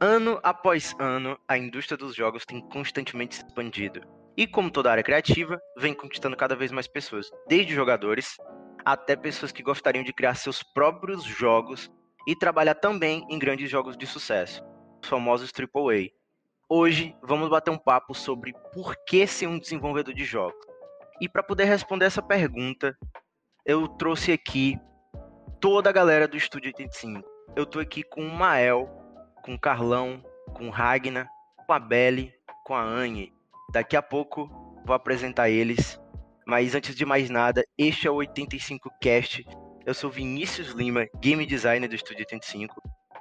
Ano após ano, a indústria dos jogos tem constantemente se expandido. E como toda área criativa, vem conquistando cada vez mais pessoas, desde jogadores até pessoas que gostariam de criar seus próprios jogos e trabalhar também em grandes jogos de sucesso, os famosos AAA. Hoje vamos bater um papo sobre por que ser um desenvolvedor de jogos. E para poder responder essa pergunta, eu trouxe aqui toda a galera do Estúdio 85. Eu tô aqui com o Mael, com o Carlão, com o Ragnar, com a Belly, com a Anne. Daqui a pouco vou apresentar eles. Mas antes de mais nada, este é o 85cast. Eu sou Vinícius Lima, game designer do Estúdio 85,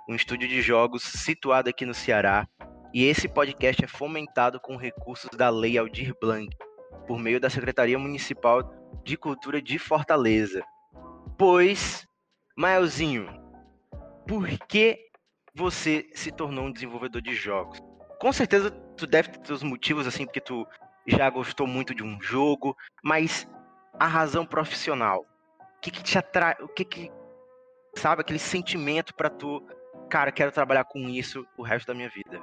um estúdio de jogos situado aqui no Ceará. E esse podcast é fomentado com recursos da Lei Aldir Blanc, por meio da Secretaria Municipal de Cultura de Fortaleza. Pois, Maelzinho, por que você se tornou um desenvolvedor de jogos? Com certeza tu deve ter os motivos assim, porque tu já gostou muito de um jogo, mas a razão profissional, o que, que te atrai, o que que sabe aquele sentimento para tu, cara, quero trabalhar com isso o resto da minha vida.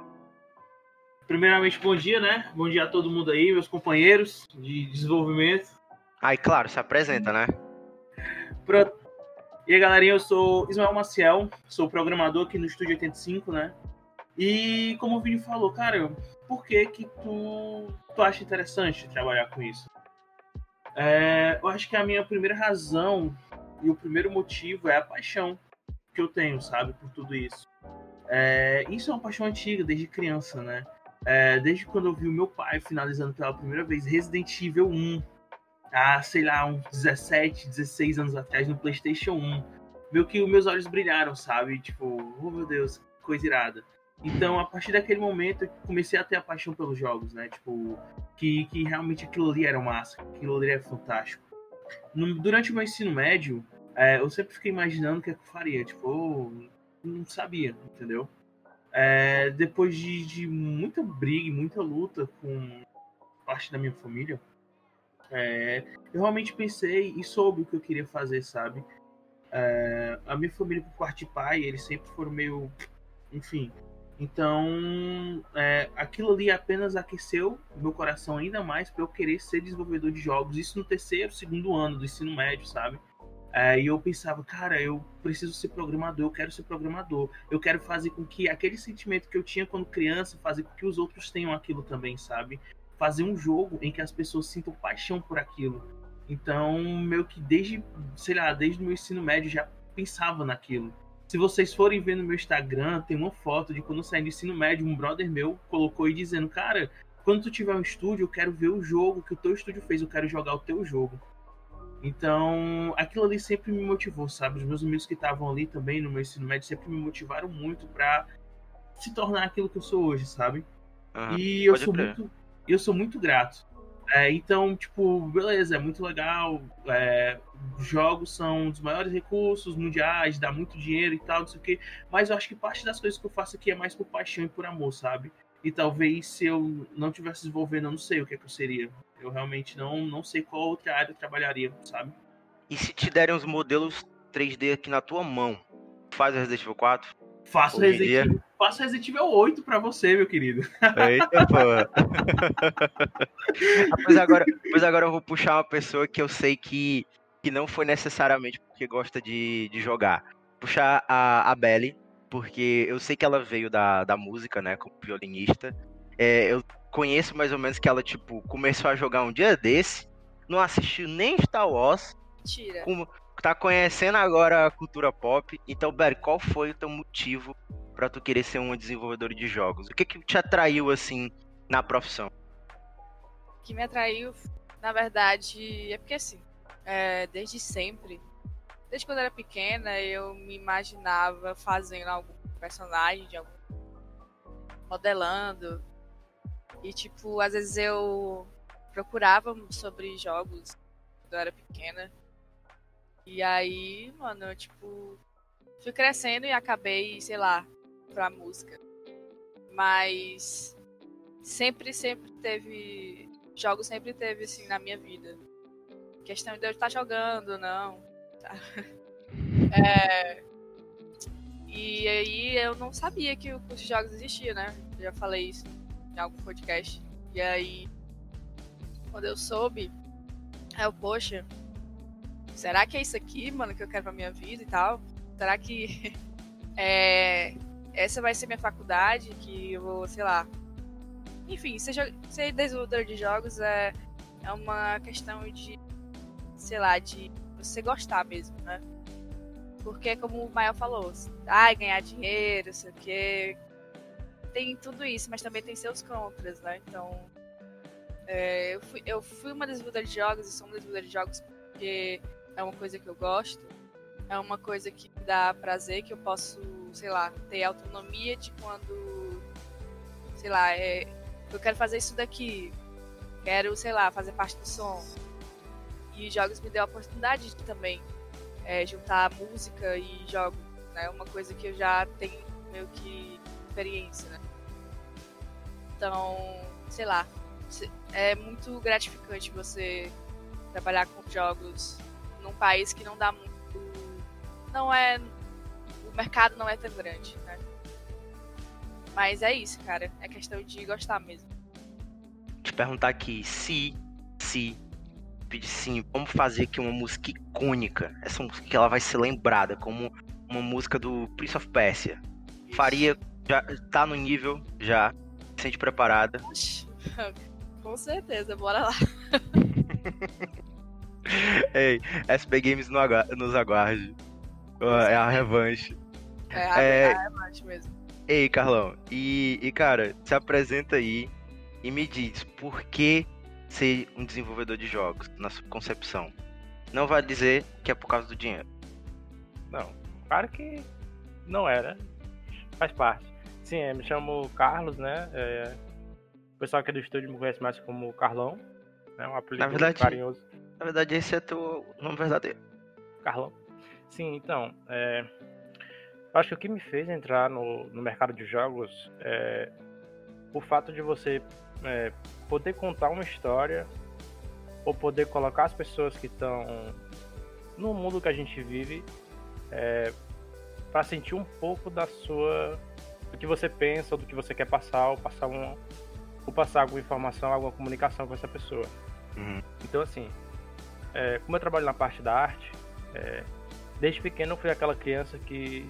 Primeiramente, bom dia, né? Bom dia a todo mundo aí, meus companheiros de desenvolvimento. Aí, claro, se apresenta, né? Pronto. E aí, galerinha, eu sou Ismael Maciel, sou programador aqui no Estúdio 85, né? E como o Vini falou, cara, por que que tu, tu acha interessante trabalhar com isso? É, eu acho que a minha primeira razão e o primeiro motivo é a paixão que eu tenho, sabe, por tudo isso. É, isso é uma paixão antiga, desde criança, né? É, desde quando eu vi o meu pai finalizando pela primeira vez Resident Evil 1, há, sei lá, uns 17, 16 anos atrás, no PlayStation 1, meio que os meus olhos brilharam, sabe? Tipo, oh meu Deus, coisa irada. Então, a partir daquele momento, eu comecei a ter a paixão pelos jogos, né? Tipo, que, que realmente aquilo ali era massa, aquilo ali era fantástico. No, durante o meu ensino médio, é, eu sempre fiquei imaginando o que, é eu faria. Tipo, eu não sabia, entendeu? É, depois de, de, muita briga e muita luta com parte da minha família, é, eu realmente pensei e soube o que eu queria fazer, sabe? É, a minha família, por parte de pai, eles sempre foram meio. Enfim, então, é, aquilo ali apenas aqueceu meu coração ainda mais para eu querer ser desenvolvedor de jogos. Isso no terceiro, segundo ano do ensino médio, sabe? É, e eu pensava, cara, eu preciso ser programador, eu quero ser programador. Eu quero fazer com que aquele sentimento que eu tinha quando criança, fazer com que os outros tenham aquilo também, sabe? Fazer um jogo em que as pessoas sintam paixão por aquilo. Então, meio que desde, sei lá, desde o meu ensino médio já pensava naquilo. Se vocês forem ver no meu Instagram, tem uma foto de quando eu saí do ensino médio, um brother meu colocou aí dizendo, cara, quando tu tiver um estúdio, eu quero ver o jogo que o teu estúdio fez, eu quero jogar o teu jogo. Então, aquilo ali sempre me motivou, sabe? Os meus amigos que estavam ali também no meu ensino médio sempre me motivaram muito para se tornar aquilo que eu sou hoje, sabe? Uhum, e eu sou muito eu sou muito grato é, então, tipo, beleza, é muito legal. É, jogos são um dos maiores recursos mundiais, dá muito dinheiro e tal, não sei o quê. Mas eu acho que parte das coisas que eu faço aqui é mais por paixão e por amor, sabe? E talvez se eu não tivesse desenvolvendo, eu não sei o que, é que eu seria. Eu realmente não, não sei qual outra área eu trabalharia, sabe? E se te derem os modelos 3D aqui na tua mão, faz o Resident Evil 4? Faço Resident, Evil, faço Resident Evil 8 pra você, meu querido. Eita, pô. pois, agora, pois agora eu vou puxar uma pessoa que eu sei que, que não foi necessariamente porque gosta de, de jogar. Puxar a, a Belly, porque eu sei que ela veio da, da música, né, como violinista. É, eu conheço mais ou menos que ela, tipo, começou a jogar um dia desse, não assistiu nem Star Wars. Mentira. Com, tá conhecendo agora a cultura pop. Então, Barry, qual foi o teu motivo para tu querer ser um desenvolvedor de jogos? O que que te atraiu assim na profissão? O que me atraiu, na verdade, é porque assim, é, desde sempre, desde quando eu era pequena, eu me imaginava fazendo algum personagem, de algum modelando. E tipo, às vezes eu procurava sobre jogos quando eu era pequena e aí, mano, eu, tipo, fui crescendo e acabei, sei lá, pra música. Mas sempre, sempre teve. Jogos sempre teve, assim, na minha vida. Questão de eu estar jogando, não. Tá? É, e aí eu não sabia que o curso de jogos existia, né? já falei isso em algum podcast. E aí, quando eu soube, eu, poxa, será que é isso aqui, mano, que eu quero pra minha vida e tal? Será que é, essa vai ser minha faculdade? Que eu vou, sei lá. Enfim, seja, ser desenvolvedor de jogos é, é uma questão de, sei lá, de você gostar mesmo, né? Porque, como o Mael falou, ai, ganhar dinheiro, sei o quê. Tem tudo isso, mas também tem seus contras, né? Então, é, eu, fui, eu fui uma desenvolvedora de jogos e sou uma desenvolvedora de jogos porque é uma coisa que eu gosto, é uma coisa que me dá prazer, que eu posso, sei lá, ter autonomia de quando, sei lá, é, eu quero fazer isso daqui, quero, sei lá, fazer parte do som. E jogos me deu a oportunidade de também é, juntar música e jogo, né? Uma coisa que eu já tenho meio que experiência, né? Então, sei lá, é muito gratificante você trabalhar com jogos num país que não dá muito. Não é. O mercado não é tão grande, né? Mas é isso, cara. É questão de gostar mesmo. Te perguntar aqui, se, se pedir sim, vamos fazer aqui uma música icônica. Essa música que ela vai ser lembrada como uma música do Prince of Persia. Isso. Faria, já tá no nível, já, sente preparada. Com certeza, bora lá. Ei, SB Games nos aguarde. É a revanche. É a, é... a revanche mesmo. Ei, Carlão, e, e cara, se apresenta aí e me diz por que ser um desenvolvedor de jogos, na sua concepção. Não vai dizer que é por causa do dinheiro. Não, claro que não era. Faz parte. Sim, eu me chamo Carlos, né? É... O pessoal aqui do estúdio me conhece mais como Carlão, né? Um apelido na verdade, carinhoso. Na verdade, esse é teu nome verdadeiro. Carlão. Sim, então, é... eu acho que o que me fez entrar no, no mercado de jogos é o fato de você é, poder contar uma história ou poder colocar as pessoas que estão no mundo que a gente vive é, para sentir um pouco da sua do que você pensa, ou do que você quer passar, ou passar um, ou passar alguma informação, alguma comunicação com essa pessoa. Uhum. Então assim, é, como eu trabalho na parte da arte, é, desde pequeno eu fui aquela criança que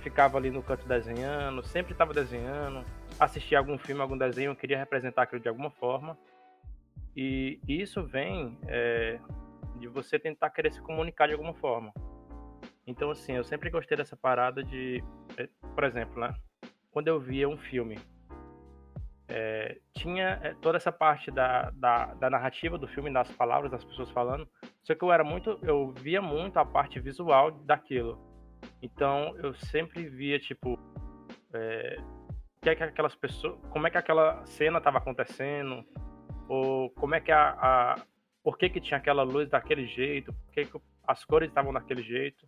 ficava ali no canto desenhando, sempre estava desenhando, assistia algum filme, algum desenho, queria representar aquilo de alguma forma. E isso vem é, de você tentar querer se comunicar de alguma forma. Então, assim, eu sempre gostei dessa parada de, é, por exemplo, né? Quando eu via um filme, é, tinha é, toda essa parte da, da, da, narrativa do filme, das palavras, das pessoas falando. Só que eu era muito, eu via muito a parte visual daquilo. Então, eu sempre via, tipo, é, que é que aquelas pessoas, como é que aquela cena estava acontecendo, ou como é que a, a, por que que tinha aquela luz daquele jeito, por que, que as cores estavam daquele jeito.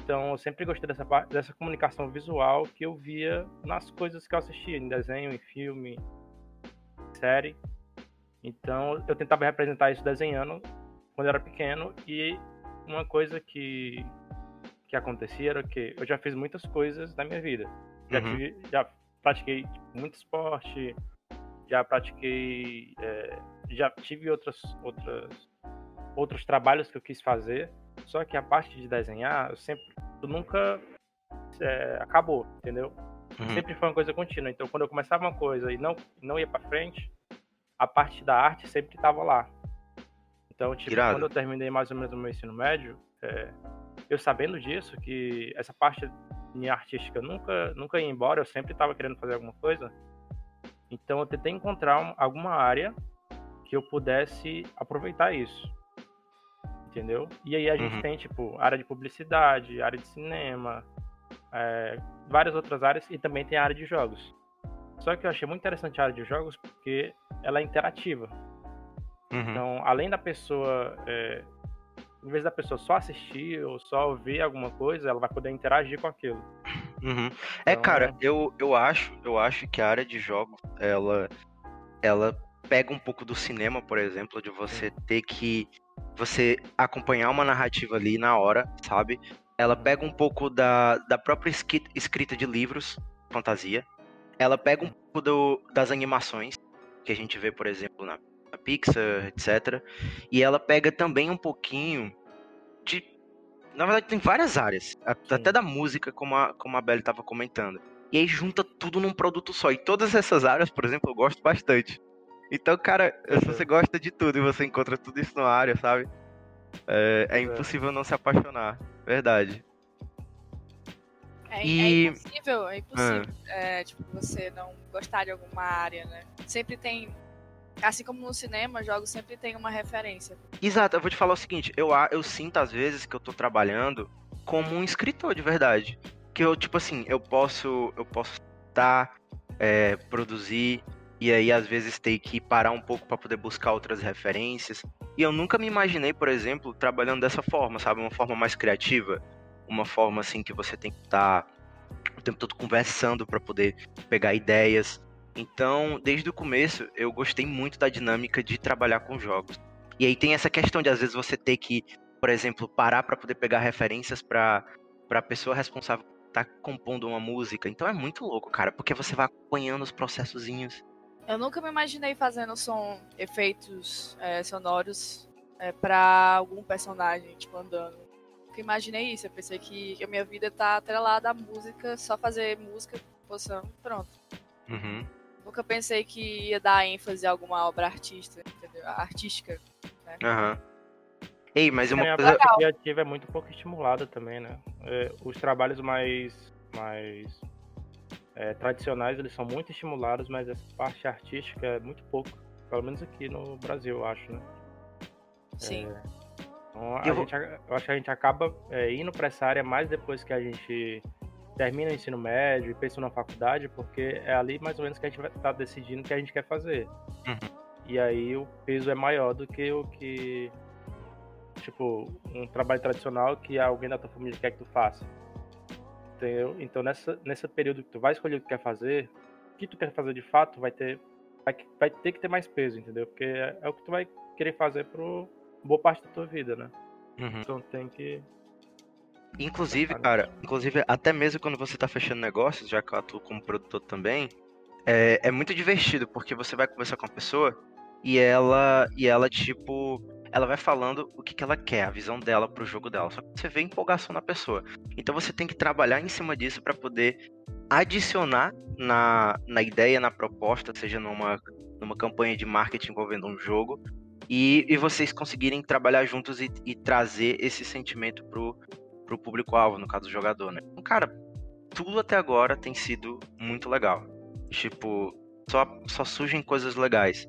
Então, eu sempre gostei dessa dessa comunicação visual que eu via nas coisas que eu assistia, em desenho, em filme, série. Então, eu tentava representar isso desenhando quando eu era pequeno e uma coisa que que acontecia era que eu já fiz muitas coisas na minha vida. Já, uhum. tive, já pratiquei tipo, muito esporte, já pratiquei, é, já tive outras, outras, outros trabalhos que eu quis fazer, só que a parte de desenhar, eu sempre, eu nunca é, acabou, entendeu? Uhum. Sempre foi uma coisa contínua. Então, quando eu começava uma coisa e não, não ia para frente, a parte da arte sempre estava lá. Então, tipo, Irado. quando eu terminei mais ou menos o meu ensino médio, é, eu sabendo disso, que essa parte minha artística nunca, nunca ia embora, eu sempre estava querendo fazer alguma coisa. Então eu tentei encontrar um, alguma área que eu pudesse aproveitar isso. Entendeu? E aí a gente uhum. tem, tipo, área de publicidade, área de cinema, é, várias outras áreas e também tem a área de jogos. Só que eu achei muito interessante a área de jogos porque ela é interativa. Uhum. Então, além da pessoa é, em vez da pessoa só assistir ou só ver alguma coisa, ela vai poder interagir com aquilo. Uhum. É, então, é, cara, eu, eu acho, eu acho que a área de jogos, ela, ela pega um pouco do cinema, por exemplo, de você ter que você acompanhar uma narrativa ali na hora, sabe? ela pega um pouco da, da própria escrita de livros, fantasia. Ela pega um pouco do, das animações, que a gente vê, por exemplo, na, na Pixar, etc. E ela pega também um pouquinho. Na verdade, tem várias áreas, até da música, como a, como a Belle estava comentando. E aí junta tudo num produto só. E todas essas áreas, por exemplo, eu gosto bastante. Então, cara, se você gosta de tudo e você encontra tudo isso numa área, sabe? É, é impossível não se apaixonar. Verdade. É, e... é impossível, é impossível ah. é, tipo, você não gostar de alguma área, né? Sempre tem. Assim como no cinema, jogos sempre tem uma referência. Exato, eu vou te falar o seguinte, eu, eu sinto às vezes que eu tô trabalhando como um escritor de verdade. Que eu, tipo assim, eu posso. Eu posso estar, é, produzir, e aí às vezes ter que parar um pouco para poder buscar outras referências. E eu nunca me imaginei, por exemplo, trabalhando dessa forma, sabe, uma forma mais criativa, uma forma assim que você tem que estar tá o tempo todo conversando para poder pegar ideias. Então, desde o começo, eu gostei muito da dinâmica de trabalhar com jogos. E aí tem essa questão de às vezes você ter que, por exemplo, parar para poder pegar referências para para a pessoa responsável estar tá compondo uma música. Então é muito louco, cara, porque você vai acompanhando os processozinhos eu nunca me imaginei fazendo som, efeitos é, sonoros é, para algum personagem, tipo, andando. Nunca imaginei isso. Eu pensei que a minha vida tá atrelada à música, só fazer música, composição, pronto. Uhum. Nunca pensei que ia dar ênfase a alguma obra artista, entendeu? artística. Né? Uhum. Ei, mas uma é, coisa. A criativa é muito pouco estimulada também, né? É, os trabalhos mais. mais é, tradicionais eles são muito estimulados, mas essa parte artística é muito pouco. Pelo menos aqui no Brasil, eu acho, né? Sim. É, então, a eu, gente, eu acho que a gente acaba é, indo para essa área mais depois que a gente termina o ensino médio e pensa na faculdade, porque é ali mais ou menos que a gente vai estar tá decidindo o que a gente quer fazer. Uhum. E aí o peso é maior do que o que. Tipo, um trabalho tradicional que alguém da tua família quer que tu faça. Entendeu? Então, nessa, nesse período que tu vai escolher o que quer fazer, o que tu quer fazer de fato vai ter, vai, vai ter que ter mais peso, entendeu? Porque é, é o que tu vai querer fazer por boa parte da tua vida, né? Uhum. Então tem que. Inclusive, cara, inclusive, até mesmo quando você tá fechando negócios, já que eu atuo como produtor também, é, é muito divertido, porque você vai conversar com a pessoa e ela, e ela tipo, ela vai falando o que, que ela quer, a visão dela pro jogo dela. Só que você vê empolgação na pessoa. Então você tem que trabalhar em cima disso para poder adicionar na, na ideia, na proposta, seja numa, numa campanha de marketing envolvendo um jogo, e, e vocês conseguirem trabalhar juntos e, e trazer esse sentimento pro, pro público-alvo, no caso do jogador, né? Então, cara, tudo até agora tem sido muito legal. Tipo, só, só surgem coisas legais.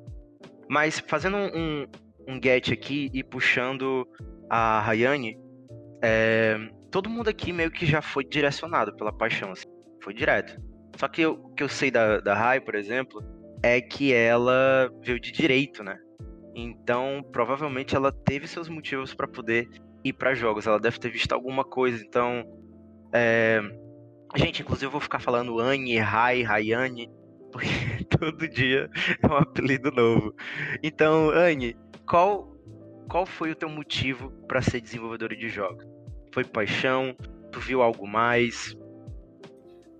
Mas fazendo um, um get aqui e puxando a Rayane, é, todo mundo aqui meio que já foi direcionado pela paixão, assim, foi direto. Só que o que eu sei da, da Rai, por exemplo, é que ela veio de direito, né? Então, provavelmente ela teve seus motivos para poder ir para jogos. Ela deve ter visto alguma coisa. Então, é... gente, inclusive eu vou ficar falando Anne, Rai, Rayane, porque todo dia é um apelido novo. Então, Anne, qual, qual foi o teu motivo para ser desenvolvedora de jogos? Foi paixão? Tu viu algo mais?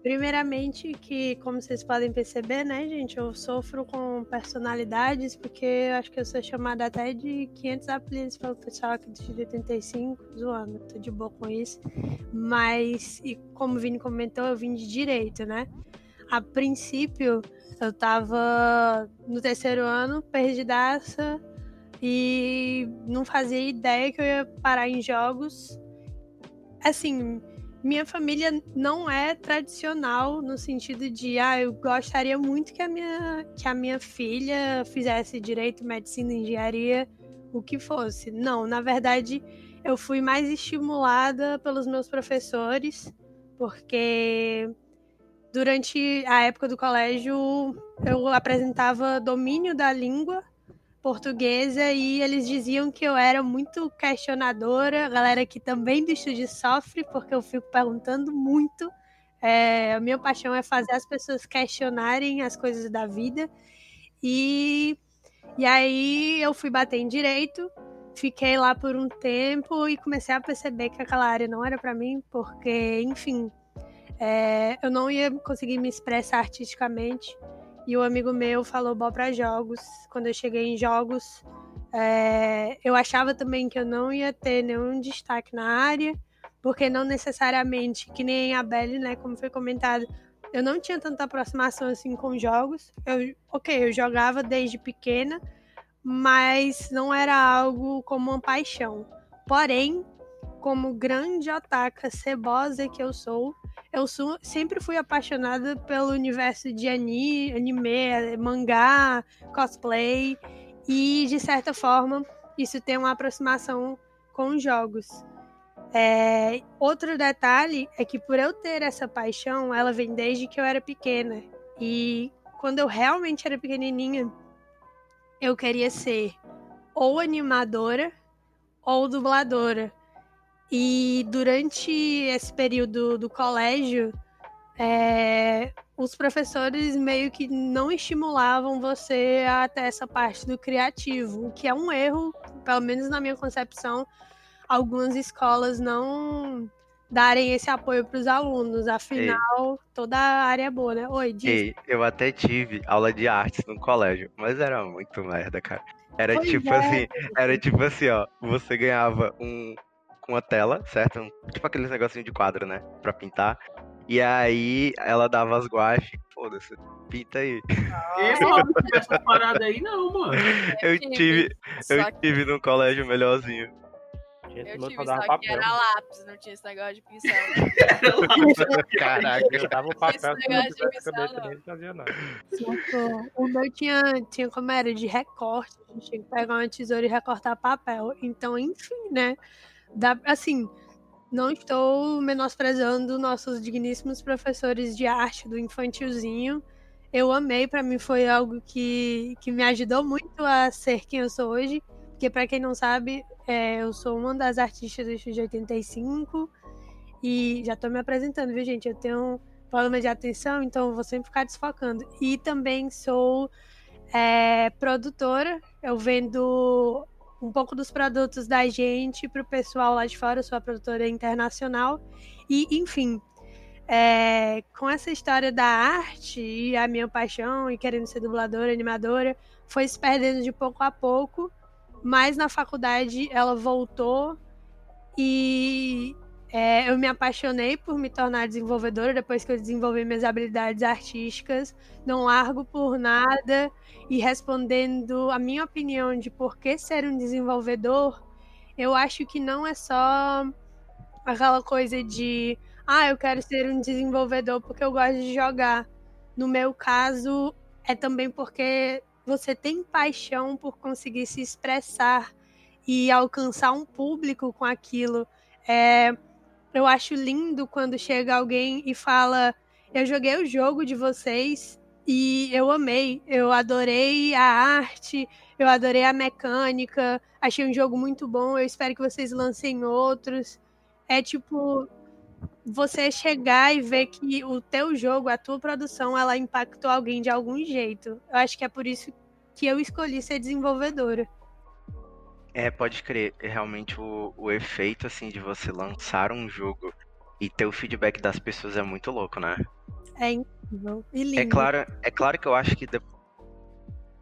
Primeiramente, que como vocês podem perceber, né, gente, eu sofro com personalidades, porque eu acho que eu sou chamada até de 500 apelidos pelo pessoal aqui do 85, zoando, tô de boa com isso. Mas, e como o Vini comentou, eu vim de direito, né? A princípio, eu tava no terceiro ano, perdidaça, e não fazia ideia que eu ia parar em jogos. Assim, minha família não é tradicional no sentido de, ah, eu gostaria muito que a minha, que a minha filha fizesse direito, medicina, engenharia, o que fosse. Não, na verdade, eu fui mais estimulada pelos meus professores, porque durante a época do colégio eu apresentava domínio da língua portuguesa e eles diziam que eu era muito questionadora, a galera que também do estúdio sofre, porque eu fico perguntando muito. É, a minha paixão é fazer as pessoas questionarem as coisas da vida. E, e aí eu fui bater em direito, fiquei lá por um tempo e comecei a perceber que aquela área não era para mim, porque, enfim, é, eu não ia conseguir me expressar artisticamente. E o amigo meu falou bom para jogos. Quando eu cheguei em jogos, é, eu achava também que eu não ia ter nenhum destaque na área, porque não necessariamente, que nem a Belly, né, como foi comentado, eu não tinha tanta aproximação assim com jogos. Eu, ok, eu jogava desde pequena, mas não era algo como uma paixão. Porém, como grande otaka cebosa que eu sou, eu sou, sempre fui apaixonada pelo universo de anime, anime, mangá, cosplay e de certa forma isso tem uma aproximação com jogos. É, outro detalhe é que por eu ter essa paixão, ela vem desde que eu era pequena. E quando eu realmente era pequenininha, eu queria ser ou animadora ou dubladora. E durante esse período do colégio, é, os professores meio que não estimulavam você a ter essa parte do criativo, o que é um erro, pelo menos na minha concepção, algumas escolas não darem esse apoio para os alunos. Afinal, Ei. toda a área é boa, né? Oi, diz. Ei, eu até tive aula de artes no colégio, mas era muito merda, cara. Era pois tipo é. assim, era tipo assim, ó, você ganhava um uma tela, certo? Um, tipo aqueles negocinho de quadro, né, para pintar. E aí ela dava as guaches, foda-se, pinta aí. Ah, mano, não essa parada aí não, mano. Eu tive, eu tive num colégio melhorzinho. Eu tive, só papel. que era lápis, não tinha esse negócio de pincel. Caraca, eu dava o papel se não tivesse caneta nem fazia nada. O meu tinha, tinha como era de recorte, a gente tinha que pegar uma tesoura e recortar papel. Então, enfim, né? Dá, assim, não estou menosprezando nossos digníssimos professores de arte do infantilzinho. Eu amei, para mim foi algo que, que me ajudou muito a ser quem eu sou hoje. Porque, para quem não sabe, é, eu sou uma das artistas do Estúdio 85 e já estou me apresentando, viu, gente? Eu tenho problema de atenção, então vou sempre ficar desfocando. E também sou é, produtora, eu vendo um pouco dos produtos da gente para o pessoal lá de fora, eu sou a produtora internacional. E, enfim, é, com essa história da arte e a minha paixão e querendo ser dubladora, animadora, foi se perdendo de pouco a pouco mas na faculdade ela voltou e é, eu me apaixonei por me tornar desenvolvedora depois que eu desenvolvi minhas habilidades artísticas. Não largo por nada. E respondendo a minha opinião de por que ser um desenvolvedor, eu acho que não é só aquela coisa de ah, eu quero ser um desenvolvedor porque eu gosto de jogar. No meu caso, é também porque você tem paixão por conseguir se expressar e alcançar um público com aquilo. É, eu acho lindo quando chega alguém e fala: Eu joguei o jogo de vocês e eu amei, eu adorei a arte, eu adorei a mecânica, achei um jogo muito bom, eu espero que vocês lancem outros. É tipo você chegar e ver que o teu jogo, a tua produção, ela impactou alguém de algum jeito. Eu acho que é por isso que eu escolhi ser desenvolvedora. É, pode crer. Realmente o, o efeito, assim, de você lançar um jogo e ter o feedback das pessoas é muito louco, né? É incrível. E lindo. É claro, é claro que eu acho que,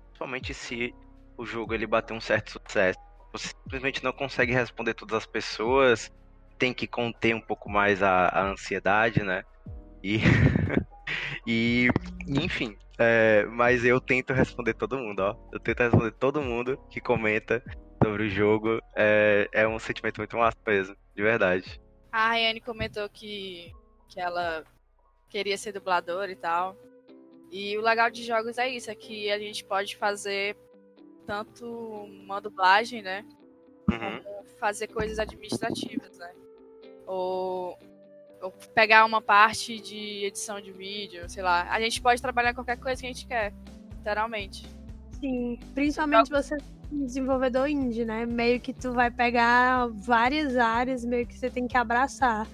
principalmente se o jogo ele bater um certo sucesso, você simplesmente não consegue responder todas as pessoas, tem que conter um pouco mais a, a ansiedade, né? E, e enfim, é, mas eu tento responder todo mundo, ó. Eu tento responder todo mundo que comenta sobre o jogo. É, é um sentimento muito massa mesmo, de verdade. A Rayane comentou que, que ela queria ser dubladora e tal. E o legal de jogos é isso, é que a gente pode fazer tanto uma dublagem, né? Uhum. Como fazer coisas administrativas, né? Ou ou pegar uma parte de edição de vídeo, sei lá. A gente pode trabalhar qualquer coisa que a gente quer, literalmente. Sim, principalmente você desenvolvedor indie, né? Meio que tu vai pegar várias áreas, meio que você tem que abraçar.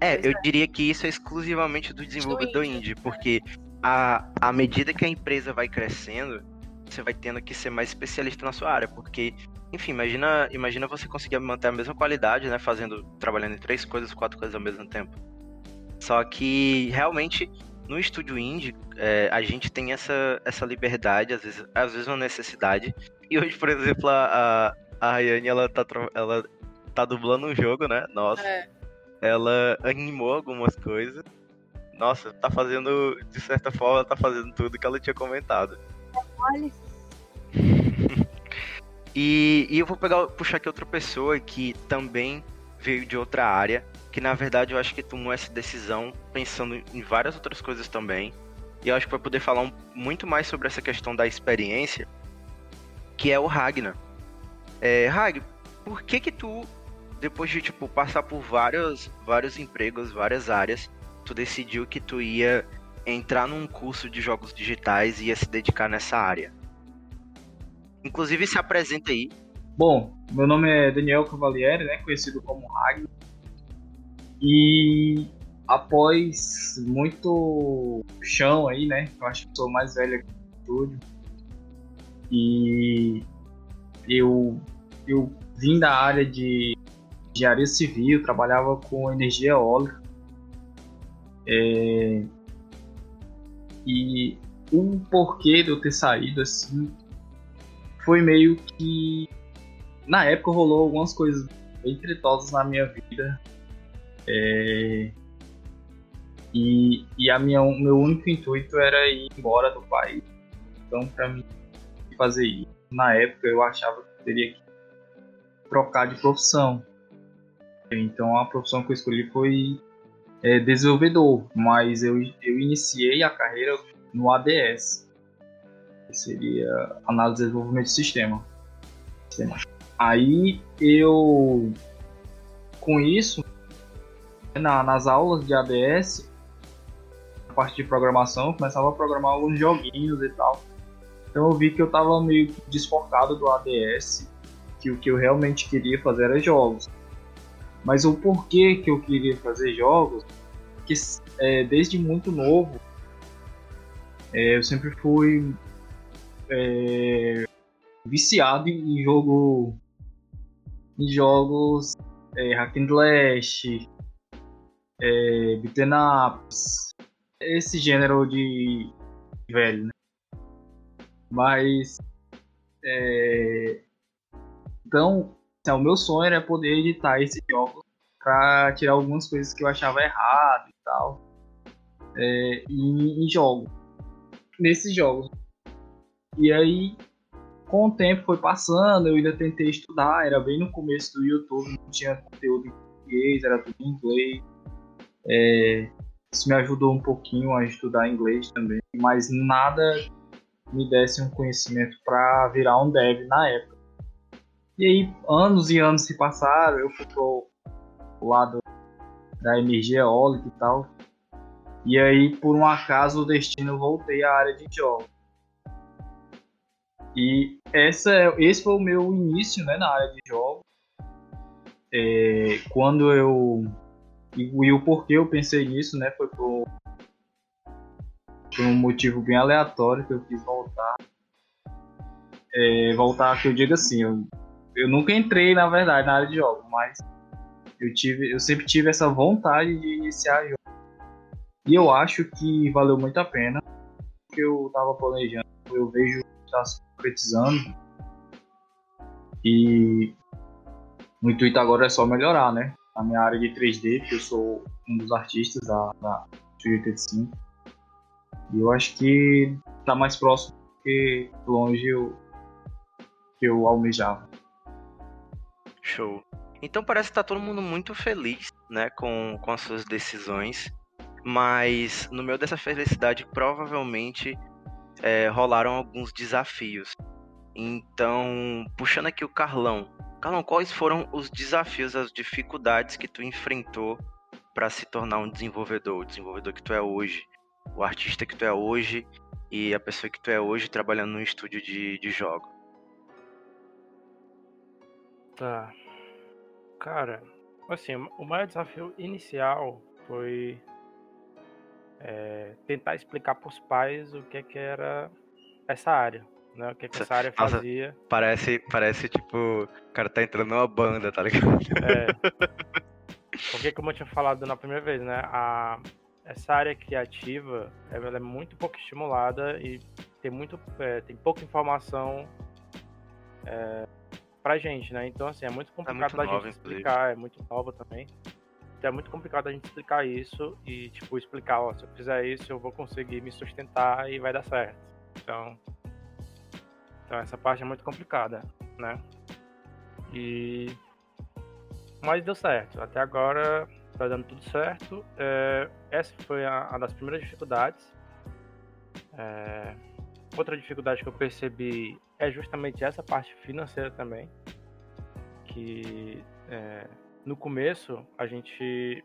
É, pois eu é. diria que isso é exclusivamente do desenvolvedor indie, indie porque a, à medida que a empresa vai crescendo, você vai tendo que ser mais especialista na sua área, porque enfim, imagina, imagina você conseguir manter a mesma qualidade, né? Fazendo, trabalhando em três coisas, quatro coisas ao mesmo tempo. Só que realmente no estúdio indie é, a gente tem essa, essa liberdade, às vezes, às vezes uma necessidade. E hoje, por exemplo, a, a Rayane, ela tá, ela tá dublando um jogo, né? Nossa. É. Ela animou algumas coisas. Nossa, tá fazendo, de certa forma, ela tá fazendo tudo que ela tinha comentado. Olha. e, e eu vou pegar, puxar aqui outra pessoa que também veio de outra área, que na verdade eu acho que tomou essa decisão pensando em várias outras coisas também. E eu acho que vai poder falar um, muito mais sobre essa questão da experiência, que é o Ragnar. É, Rag, por que que tu, depois de tipo passar por vários, vários empregos, várias áreas, tu decidiu que tu ia entrar num curso de jogos digitais e ia se dedicar nessa área? Inclusive se apresenta aí. Bom, meu nome é Daniel Cavalieri, né, conhecido como Ragnar. E após muito chão aí, né? Eu acho que sou mais velho aqui no estúdio. E eu, eu vim da área de engenharia civil, trabalhava com energia eólica. É, e o porquê de eu ter saído assim foi meio que na época rolou algumas coisas bem tretosas na minha vida é, e, e a minha, meu único intuito era ir embora do país. Então, para mim, fazer isso. Na época, eu achava que teria que trocar de profissão. Então, a profissão que eu escolhi foi é, desenvolvedor, mas eu, eu iniciei a carreira no ADS, que seria Análise de Desenvolvimento de Sistema. Aí, eu, com isso, na, nas aulas de ADS, a parte de programação, eu começava a programar alguns joguinhos e tal. Então eu vi que eu estava meio desfocado do ADS, que o que eu realmente queria fazer era jogos. Mas o porquê que eu queria fazer jogos, que é, desde muito novo, é, eu sempre fui é, viciado em jogo em jogos é, hack and slash, é, beaten ups, esse gênero de velho, né? Mas é, então, assim, o meu sonho era poder editar esses jogos para tirar algumas coisas que eu achava errado e tal é, em, em jogos, nesses jogos. E aí, com o tempo foi passando, eu ainda tentei estudar, era bem no começo do YouTube, não tinha conteúdo em português, era tudo em inglês. É, isso me ajudou um pouquinho a estudar inglês também, mas nada me desse um conhecimento para virar um dev na época. E aí, anos e anos se passaram, eu fui pro lado da energia eólica e tal. E aí, por um acaso, o destino, voltei à área de jogos. E essa, é, esse foi o meu início né, na área de jogos. É, quando eu e, e, o porquê eu pensei nisso, né, foi por, por, um motivo bem aleatório que eu quis voltar. É, voltar, que eu digo assim, eu, eu nunca entrei, na verdade, na área de jogos, mas eu, tive, eu sempre tive essa vontade de iniciar jogos. E eu acho que valeu muito a pena, porque eu estava planejando, eu vejo que está se concretizando. E o intuito agora é só melhorar, né? na minha área de 3D, que eu sou um dos artistas da, da Studio 85. E eu acho que está mais próximo que longe eu, que eu almejava. Show. Então parece que tá todo mundo muito feliz, né, com, com as suas decisões. Mas no meio dessa felicidade, provavelmente é, rolaram alguns desafios. Então, puxando aqui o Carlão, Carlão, quais foram os desafios, as dificuldades que tu enfrentou para se tornar um desenvolvedor, o desenvolvedor que tu é hoje, o artista que tu é hoje e a pessoa que tu é hoje trabalhando no estúdio de, de jogo? Tá. Cara, assim, o maior desafio inicial foi é, tentar explicar para os pais o que, é que era essa área, né? O que, que essa área Nossa. fazia. Parece, parece tipo, o cara tá entrando numa banda, tá ligado? É. Porque como eu tinha falado na primeira vez, né? A, essa área criativa ela é muito pouco estimulada e tem muito é, tem pouca informação é, pra gente, né? Então assim, é muito complicado muito da nova, gente inclusive. explicar, é muito nova também. Então é muito complicado a gente explicar isso e tipo explicar, ó, se eu fizer isso eu vou conseguir me sustentar e vai dar certo. Então, então essa parte é muito complicada, né? E mas deu certo. Até agora tá dando tudo certo. É, essa foi a, a das primeiras dificuldades. É, outra dificuldade que eu percebi é justamente essa parte financeira também. Que é, no começo a gente.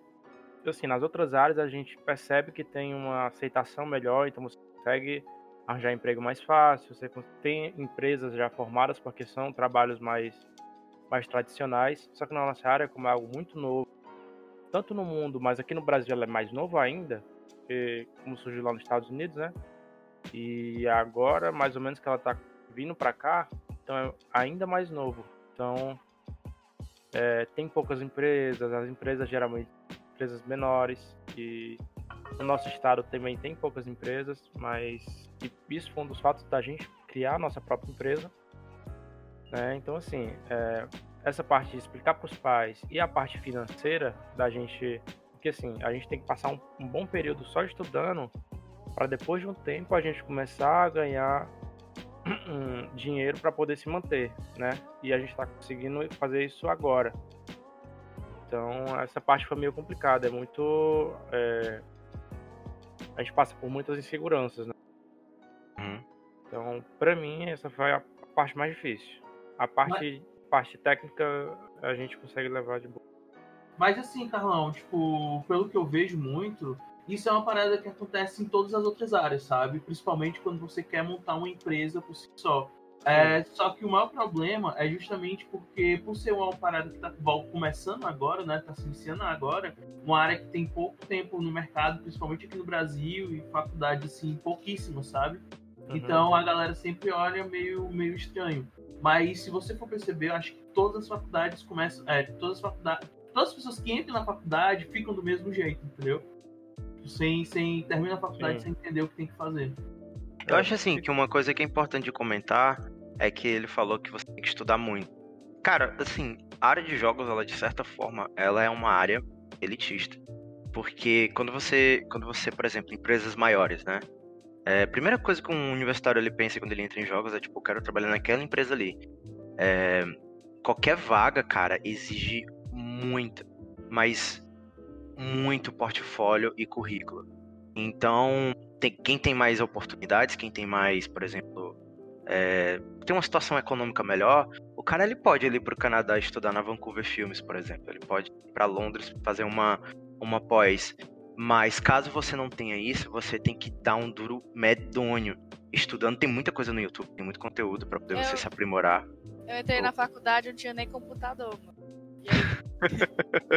Assim, nas outras áreas a gente percebe que tem uma aceitação melhor, então você consegue arranjar emprego mais fácil, você tem empresas já formadas porque são trabalhos mais mais tradicionais, só que na nossa área, como é algo muito novo, tanto no mundo, mas aqui no Brasil ela é mais novo ainda, porque como surgiu lá nos Estados Unidos, né? E agora, mais ou menos que ela tá vindo para cá, então é ainda mais novo. Então, é, tem poucas empresas, as empresas geralmente empresas menores e no nosso estado também tem poucas empresas, mas isso foi um dos fatos da gente criar a nossa própria empresa né? Então, assim, é, essa parte de explicar para os pais e a parte financeira da gente, porque assim, a gente tem que passar um, um bom período só estudando para depois de um tempo a gente começar a ganhar dinheiro para poder se manter, né? E a gente está conseguindo fazer isso agora. Então, essa parte foi meio complicada, é muito. é, A gente passa por muitas inseguranças, né? Uhum. Então, para mim, essa foi a parte mais difícil. A parte, parte técnica a gente consegue levar de boa. Mas assim, Carlão, tipo, pelo que eu vejo muito, isso é uma parada que acontece em todas as outras áreas, sabe? Principalmente quando você quer montar uma empresa por si só. É, só que o maior problema é justamente porque, por ser uma parada que tá começando agora, né? Tá se iniciando agora, uma área que tem pouco tempo no mercado, principalmente aqui no Brasil, e faculdade, assim, pouquíssima, sabe? Uhum. Então a galera sempre olha meio, meio estranho. Mas se você for perceber, eu acho que todas as faculdades começam. É, todas as faculdades. Todas as pessoas que entram na faculdade ficam do mesmo jeito, entendeu? Sem, sem termina a faculdade Sim. sem entender o que tem que fazer. Eu acho assim que uma coisa que é importante de comentar é que ele falou que você tem que estudar muito. Cara, assim, a área de jogos, ela de certa forma, ela é uma área elitista. Porque quando você, quando você, por exemplo, empresas maiores, né? É, primeira coisa que um universitário ele pensa quando ele entra em jogos é tipo, eu quero trabalhar naquela empresa ali. É, qualquer vaga, cara, exige muito, mas muito portfólio e currículo. Então, tem, quem tem mais oportunidades, quem tem mais, por exemplo, é, tem uma situação econômica melhor, o cara ele pode ir para o Canadá estudar na Vancouver Filmes, por exemplo. Ele pode ir para Londres fazer uma, uma pós. Mas caso você não tenha isso, você tem que dar um duro medonho. Estudando, tem muita coisa no YouTube, tem muito conteúdo para poder Eu- você se aprimorar. Eu entrei na faculdade, não tinha nem computador, mano. E aí?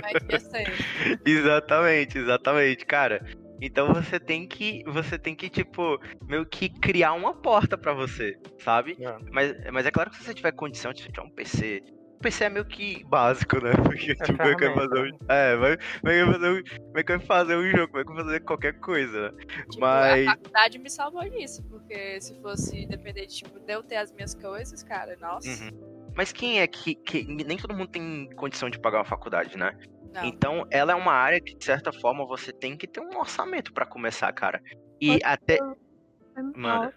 Exatamente, exatamente, cara. Então você tem que, você tem que tipo meio que criar uma porta pra você, sabe? É. Mas, mas é claro que se você tiver condição de tiver um PC, PC é meio que básico, né? Porque tipo, como é que vai fazer um, é, vai, como é que vai fazer um, como é que vai fazer um jogo, como é que vai fazer qualquer coisa, né? Tipo, Mas- a faculdade me salvou disso, porque se fosse depender de, tipo, de eu ter as minhas coisas, cara, nossa. Uhum. Mas quem é que, que nem todo mundo tem condição de pagar uma faculdade, né? Não. Então, ela é uma área que de certa forma você tem que ter um orçamento pra começar, cara. E até Manda.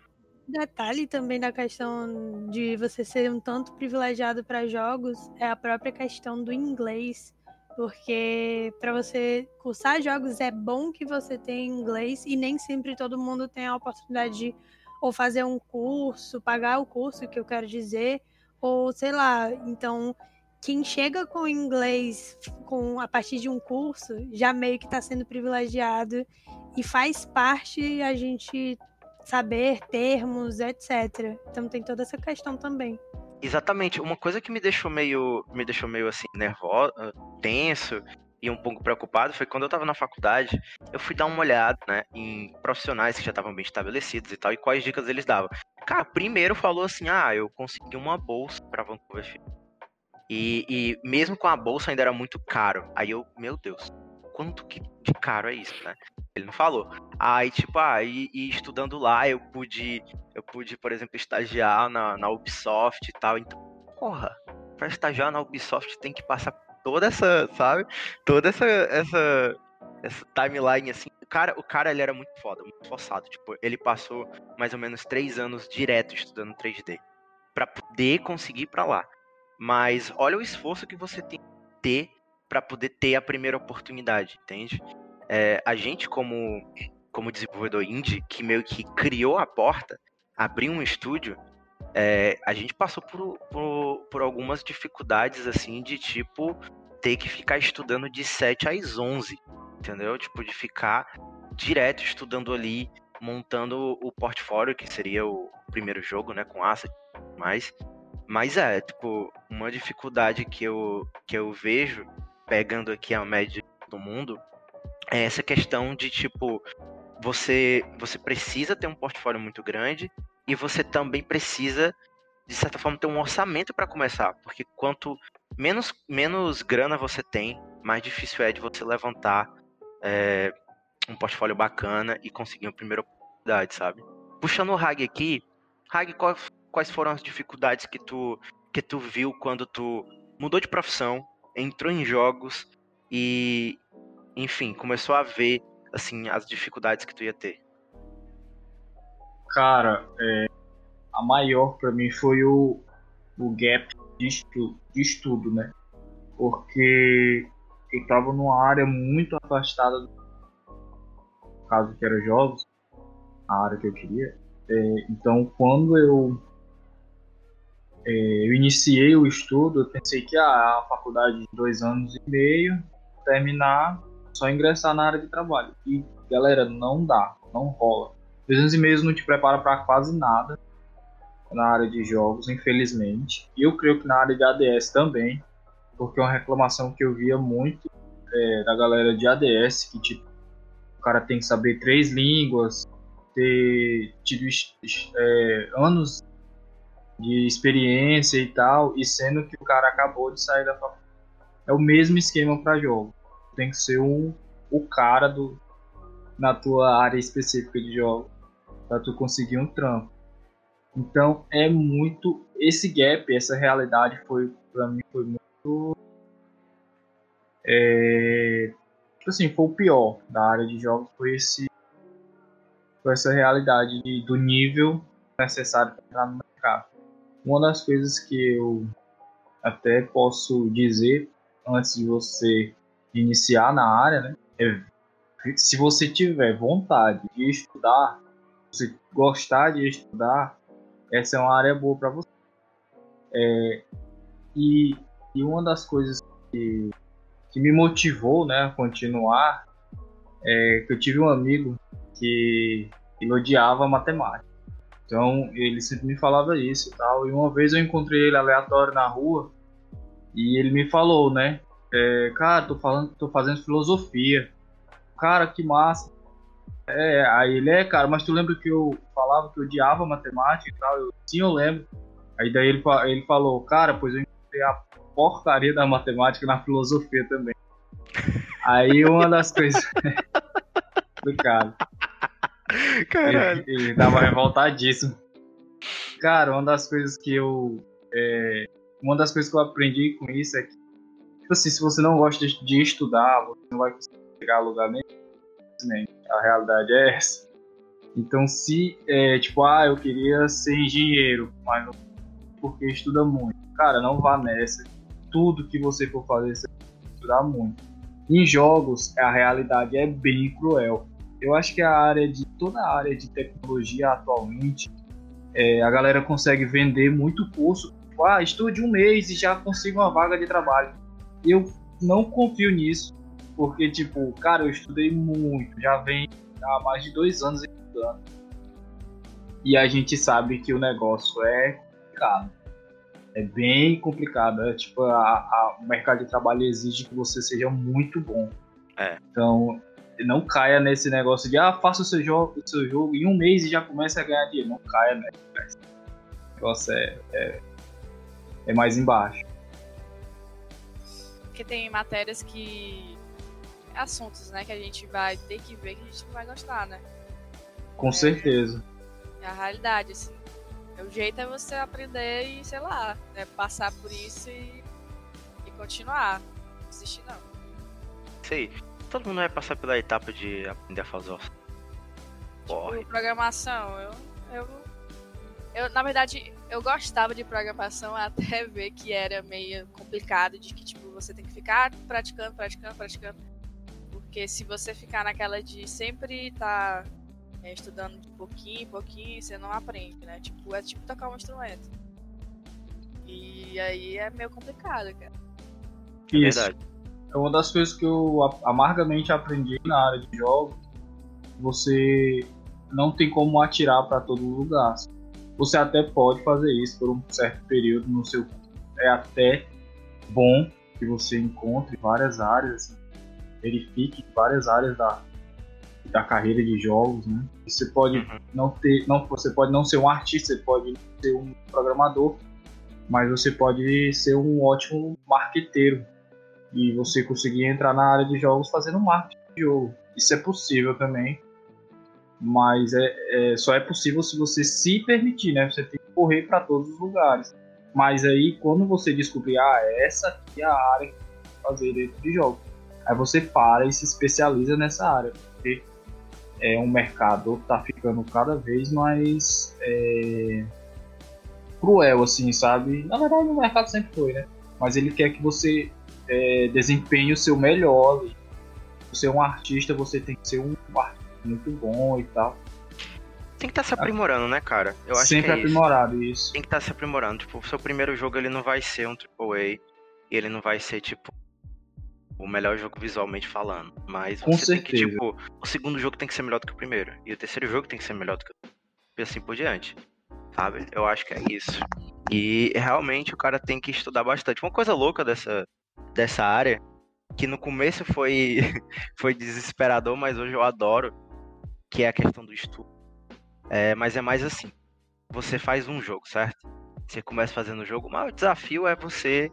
Detalhe também da questão de você ser um tanto privilegiado para jogos é a própria questão do inglês. Porque para você cursar jogos é bom que você tenha inglês e nem sempre todo mundo tem a oportunidade de ou fazer um curso, pagar o curso, que eu quero dizer, ou sei lá. Então, quem chega com inglês com a partir de um curso já meio que está sendo privilegiado e faz parte a gente saber termos, etc. Então tem toda essa questão também. Exatamente. Uma coisa que me deixou meio, me deixou meio assim nervoso, tenso e um pouco preocupado foi quando eu tava na faculdade, eu fui dar uma olhada, né, em profissionais que já estavam bem estabelecidos e tal e quais dicas eles davam. Cara, primeiro falou assim: ah, eu consegui uma bolsa pra Vancouver. E, e mesmo com a bolsa ainda era muito caro. Aí eu, meu Deus, quanto que de caro é isso, né? Ele não falou. Aí, tipo, ah, e, e, estudando lá, eu pude, eu pude, por exemplo, estagiar na, na Ubisoft e tal. Então, porra, pra estagiar na Ubisoft tem que passar toda essa, sabe? Toda essa, essa, essa timeline, assim. O cara, o cara, ele era muito foda, muito forçado. Tipo, ele passou mais ou menos três anos direto estudando 3D. para poder conseguir ir pra lá. Mas olha o esforço que você tem que ter para poder ter a primeira oportunidade, entende? É, a gente, como, como desenvolvedor indie, que meio que criou a porta, abriu um estúdio, é, a gente passou por, por, por, algumas dificuldades, assim, de tipo, ter que ficar estudando de 7 às 11, entendeu? Tipo, de ficar direto estudando ali, montando o portfólio, que seria o primeiro jogo, né, com asset mais. Mas é, tipo, uma dificuldade que eu, que eu vejo, pegando aqui a média do mundo, é essa questão de tipo você você precisa ter um portfólio muito grande e você também precisa de certa forma ter um orçamento para começar, porque quanto menos menos grana você tem, mais difícil é de você levantar é, um portfólio bacana e conseguir uma primeira oportunidade, sabe? Puxando o Hag aqui, Hag, quais, quais foram as dificuldades que tu que tu viu quando tu mudou de profissão, entrou em jogos e enfim, começou a ver assim as dificuldades que tu ia ter? Cara, é, a maior para mim foi o, o gap de, estu, de estudo, né? Porque eu tava numa área muito afastada do caso que era jogos, a área que eu queria. É, então, quando eu é, iniciei o estudo, eu pensei que ah, a faculdade de dois anos e meio, terminar, só ingressar na área de trabalho. E, galera, não dá, não rola. Dois anos e meio não te prepara para quase nada na área de jogos, infelizmente. E eu creio que na área de ADS também, porque é uma reclamação que eu via muito é, da galera de ADS, que tipo, o cara tem que saber três línguas, ter tido é, anos de experiência e tal, e sendo que o cara acabou de sair da faculdade. É o mesmo esquema para jogo tem que ser um, o cara do, na tua área específica de jogo para tu conseguir um trampo. Então é muito esse gap, essa realidade foi para mim foi muito é, tipo assim, foi o pior da área de jogos foi esse foi essa realidade de, do nível necessário para entrar no mercado. Uma das coisas que eu até posso dizer antes de você iniciar na área, né? É, se você tiver vontade de estudar, se gostar de estudar, essa é uma área boa para você. É, e, e uma das coisas que, que me motivou né, a continuar é que eu tive um amigo que ele odiava matemática. Então ele sempre me falava isso e tal. E uma vez eu encontrei ele aleatório na rua e ele me falou, né? É, cara, tô, falando, tô fazendo filosofia. Cara, que massa. É, aí ele é, cara, mas tu lembra que eu falava que eu odiava matemática e tal? Eu, Sim, eu lembro. Aí daí ele, ele falou, cara, pois eu encontrei a porcaria da matemática na filosofia também. Aí uma das coisas do cara. Caralho. Ele, ele tava revoltadíssimo. Cara, uma das coisas que eu. É, uma das coisas que eu aprendi com isso é que tipo assim, se você não gosta de estudar, você não vai conseguir chegar a lugar nenhum. A realidade é essa. Então, se, é, tipo, ah, eu queria ser engenheiro, mas não porque estuda muito. Cara, não vá nessa. Tudo que você for fazer, você que estudar muito. Em jogos, a realidade é bem cruel. Eu acho que a área de toda a área de tecnologia atualmente, é, a galera consegue vender muito curso. Tipo, ah, estude um mês e já consiga uma vaga de trabalho eu não confio nisso, porque, tipo, cara, eu estudei muito, já vem há mais de dois anos estudando. E a gente sabe que o negócio é complicado. É bem complicado. É, tipo, a, a, o mercado de trabalho exige que você seja muito bom. É. Então, não caia nesse negócio de, ah, faça o seu jogo, o seu jogo em um mês e já começa a ganhar dinheiro. Não caia, né? negócio é, é, é mais embaixo. Porque tem matérias que. assuntos, né? Que a gente vai ter que ver que a gente não vai gostar, né? Com certeza. É a realidade, assim. O jeito é você aprender e, sei lá, né, passar por isso e, e continuar. Não desistir, não. Sei. Todo mundo vai passar pela etapa de aprender a fazer Porra. Tipo, programação, eu, eu. Eu, na verdade, eu gostava de programação até ver que era meio complicado, de que, tipo, você tem que ficar praticando, praticando, praticando. Porque se você ficar naquela de sempre estar tá é, estudando de pouquinho em pouquinho, você não aprende, né? Tipo, é tipo tocar um instrumento. E aí é meio complicado, cara. É Isso. É uma das coisas que eu amargamente aprendi na área de jogos. Você não tem como atirar para todo lugar. Você até pode fazer isso por um certo período no seu é até bom que você encontre várias áreas, verifique várias áreas da, da carreira de jogos, né? Você pode uhum. não ter, não, você pode não ser um artista, você pode ser um programador, mas você pode ser um ótimo marqueteiro e você conseguir entrar na área de jogos fazendo marketing de jogo. Isso é possível também, mas é, é só é possível se você se permitir, né? Você tem que correr para todos os lugares. Mas aí, quando você descobrir, ah, essa aqui é a área que fazer dentro de jogos, aí você para e se especializa nessa área, porque é um mercado que tá ficando cada vez mais é, cruel, assim, sabe? Na verdade, o mercado sempre foi, né? Mas ele quer que você é, desempenhe o seu melhor. Você é um artista, você tem que ser um artista muito bom e tal. Tem que estar tá se aprimorando, né, cara? Eu acho Sempre que é aprimorado, isso. isso. Tem que estar tá se aprimorando. Tipo, o seu primeiro jogo ele não vai ser um AAA. E ele não vai ser, tipo, o melhor jogo visualmente falando. Mas Com você certeza. tem que, tipo, o segundo jogo tem que ser melhor do que o primeiro. E o terceiro jogo tem que ser melhor do que o e assim por diante. Sabe? Eu acho que é isso. E realmente o cara tem que estudar bastante. Uma coisa louca dessa, dessa área, que no começo foi, foi desesperador, mas hoje eu adoro, que é a questão do estudo. É, mas é mais assim. Você faz um jogo, certo? Você começa fazendo o jogo, mas o desafio é você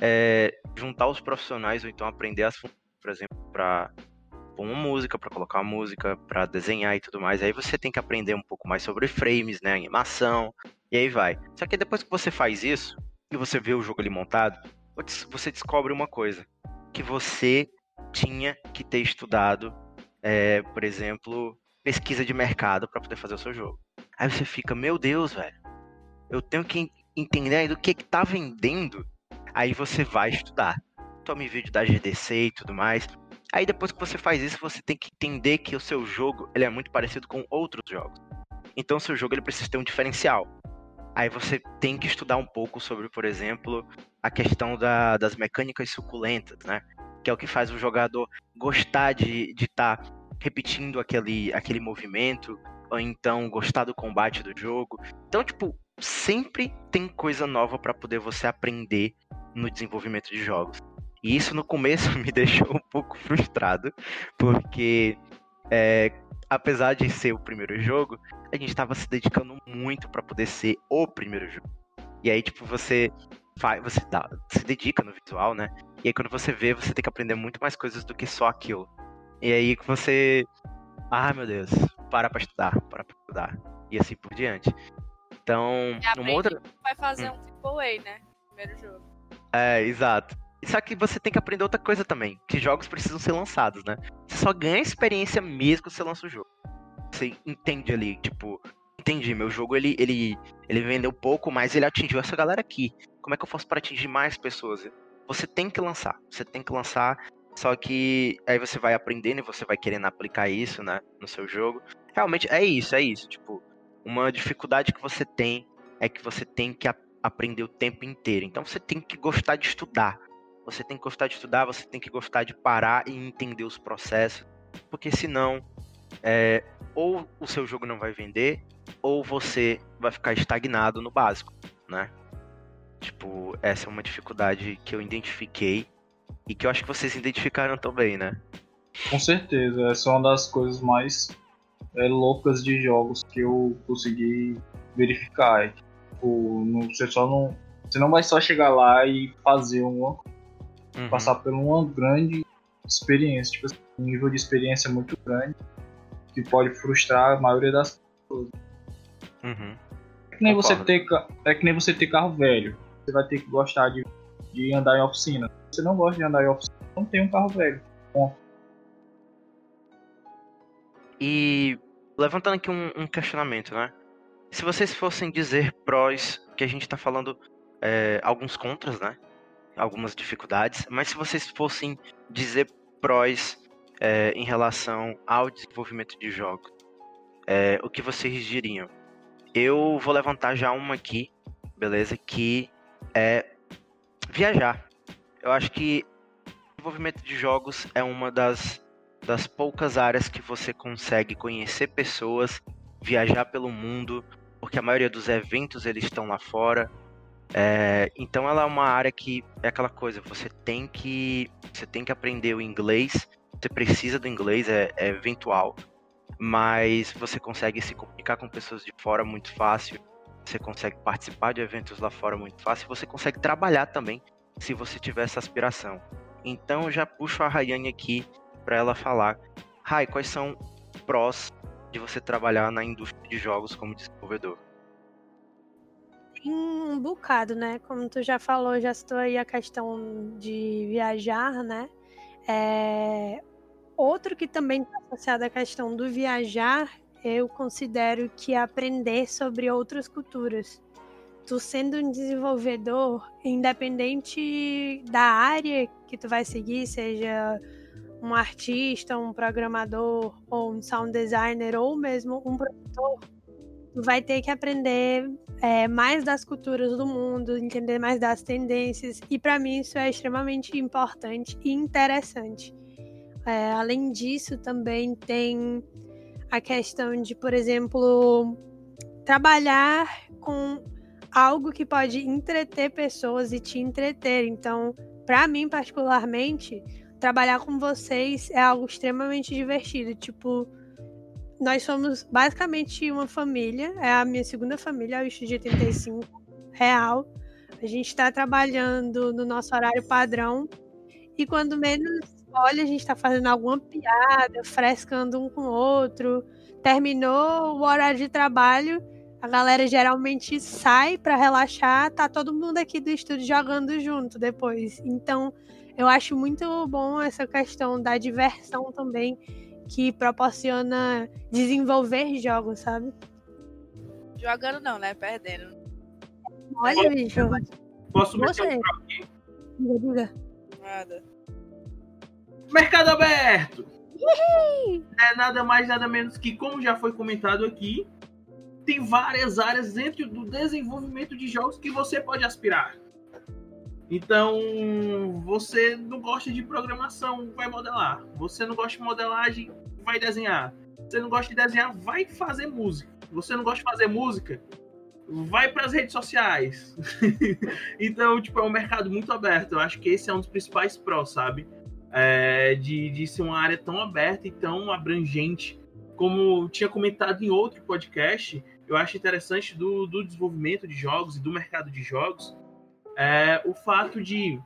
é, juntar os profissionais ou então aprender as funções, por exemplo, para uma música, para colocar música, para desenhar e tudo mais. Aí você tem que aprender um pouco mais sobre frames, né, animação, e aí vai. Só que depois que você faz isso e você vê o jogo ali montado, você descobre uma coisa, que você tinha que ter estudado, é, por exemplo, pesquisa de mercado para poder fazer o seu jogo. Aí você fica, meu Deus, velho, eu tenho que entender do que que tá vendendo Aí você vai estudar. Tome vídeo da GDC e tudo mais. Aí depois que você faz isso, você tem que entender que o seu jogo ele é muito parecido com outros jogos. Então o seu jogo ele precisa ter um diferencial. Aí você tem que estudar um pouco sobre, por exemplo, a questão da, das mecânicas suculentas, né? Que é o que faz o jogador gostar de estar tá repetindo aquele, aquele movimento, ou então gostar do combate do jogo. Então, tipo, sempre tem coisa nova para poder você aprender no desenvolvimento de jogos. E isso no começo me deixou um pouco frustrado, porque é, apesar de ser o primeiro jogo, a gente estava se dedicando muito para poder ser o primeiro jogo. E aí, tipo, você faz, você dá, se dedica no visual, né? E aí quando você vê, você tem que aprender muito mais coisas do que só aquilo. E aí que você. Ah, meu Deus, para pra estudar, para pra estudar. E assim por diante. Então, uma outra. Vai fazer hum. um AAA, né? Primeiro jogo. É, exato. Só que você tem que aprender outra coisa também, que jogos precisam ser lançados, né? Você só ganha experiência mesmo quando você lança o jogo. Você entende ali, tipo, entendi, meu jogo ele, ele, ele vendeu pouco, mas ele atingiu essa galera aqui. Como é que eu faço para atingir mais pessoas? Você tem que lançar, você tem que lançar, só que aí você vai aprendendo e você vai querendo aplicar isso, né, no seu jogo. Realmente é isso, é isso, tipo, uma dificuldade que você tem é que você tem que aprender o tempo inteiro. Então você tem que gostar de estudar. Você tem que gostar de estudar, você tem que gostar de parar e entender os processos. Porque senão, é, ou o seu jogo não vai vender, ou você vai ficar estagnado no básico, né? Tipo, essa é uma dificuldade que eu identifiquei e que eu acho que vocês identificaram também, né? Com certeza, essa é uma das coisas mais é, loucas de jogos que eu consegui verificar. Tipo, não, você só não. Você não vai só chegar lá e fazer uma. Uhum. passar por uma grande experiência. Tipo assim, um nível de experiência muito grande que pode frustrar a maioria das pessoas. Uhum. É que nem, você ter, é que nem você ter carro velho. Você vai ter que gostar de, de andar em oficina. Se você não gosta de andar em oficina, não tem um carro velho. E levantando aqui um, um questionamento, né? Se vocês fossem dizer prós, que a gente tá falando é, alguns contras, né? Algumas dificuldades, mas se vocês fossem dizer prós é, em relação ao desenvolvimento de jogos, é, o que vocês diriam? Eu vou levantar já uma aqui, beleza? Que é viajar. Eu acho que desenvolvimento de jogos é uma das das poucas áreas que você consegue conhecer pessoas, viajar pelo mundo, porque a maioria dos eventos eles estão lá fora. É, então ela é uma área que é aquela coisa, você tem que você tem que aprender o inglês, você precisa do inglês, é, é eventual, mas você consegue se comunicar com pessoas de fora muito fácil, você consegue participar de eventos lá fora muito fácil, você consegue trabalhar também se você tiver essa aspiração. Então já puxo a Rayane aqui para ela falar, Rai, quais são prós de você trabalhar na indústria de jogos como desenvolvedor? Tem um bocado, né? Como tu já falou, já citou aí a questão de viajar, né? É, Outro que também está associado à questão do viajar, eu considero que é aprender sobre outras culturas. Tu sendo um desenvolvedor, independente da área que tu vai seguir, seja um artista, um programador, ou um sound designer, ou mesmo um produtor, vai ter que aprender é, mais das culturas do mundo, entender mais das tendências, e para mim isso é extremamente importante e interessante. É, além disso, também tem a questão de, por exemplo, trabalhar com algo que pode entreter pessoas e te entreter. Então, para mim, particularmente, trabalhar com vocês é algo extremamente divertido. Tipo, nós somos basicamente uma família, é a minha segunda família, o Estúdio 85 real. A gente está trabalhando no nosso horário padrão e quando menos olha, a gente está fazendo alguma piada, frescando um com o outro. Terminou o horário de trabalho, a galera geralmente sai para relaxar, tá todo mundo aqui do estúdio jogando junto depois. Então, eu acho muito bom essa questão da diversão também que proporciona desenvolver jogos, sabe? Jogando não, né? Perdendo. Olha, bicho. Posso meter Você. um aqui? Diga, diga. Nada. Mercado aberto! É nada mais, nada menos que, como já foi comentado aqui, tem várias áreas dentro do desenvolvimento de jogos que você pode aspirar. Então, você não gosta de programação, vai modelar. Você não gosta de modelagem, vai desenhar. Você não gosta de desenhar, vai fazer música. Você não gosta de fazer música, vai para as redes sociais. então, tipo, é um mercado muito aberto. Eu acho que esse é um dos principais prós, sabe? É, de, de ser uma área tão aberta e tão abrangente. Como tinha comentado em outro podcast, eu acho interessante do, do desenvolvimento de jogos e do mercado de jogos é o fato de,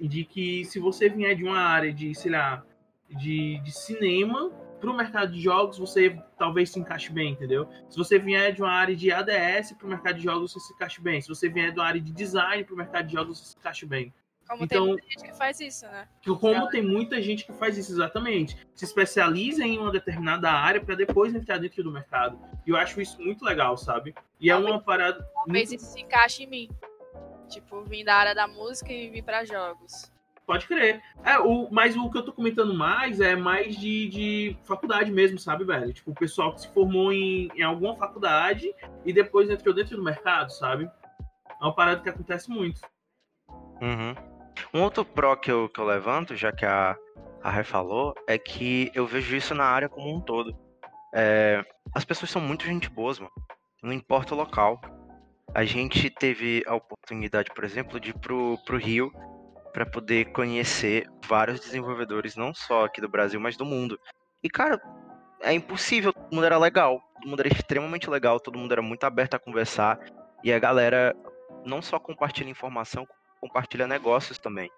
de que se você vier de uma área de, sei lá, de, de cinema para o mercado de jogos, você talvez se encaixe bem, entendeu? Se você vier de uma área de ADS para o mercado de jogos, você se encaixe bem. Se você vier de uma área de design para o mercado de jogos, você se encaixe bem. Como Então- tem muita gente que faz isso, né? Como tem muita gente que faz isso exatamente, se especializa em uma determinada área para depois entrar dentro do mercado. E eu acho isso muito legal, sabe? E é uma parada. Talvez muito- isso se encaixe em mim. Tipo, vim da área da música e vim pra jogos. Pode crer. É, o, mas o que eu tô comentando mais é mais de, de faculdade mesmo, sabe, velho? Tipo, o pessoal que se formou em, em alguma faculdade e depois entrou dentro do mercado, sabe? É uma parada que acontece muito. Uhum. Um outro pró que eu, que eu levanto, já que a, a Rai falou, é que eu vejo isso na área como um todo. É, as pessoas são muito gente boas, mano. Não importa o local. A gente teve a oportunidade, por exemplo, de ir pro, pro Rio para poder conhecer vários desenvolvedores, não só aqui do Brasil, mas do mundo. E, cara, é impossível. Todo mundo era legal. Todo mundo era extremamente legal. Todo mundo era muito aberto a conversar. E a galera não só compartilha informação, compartilha negócios também.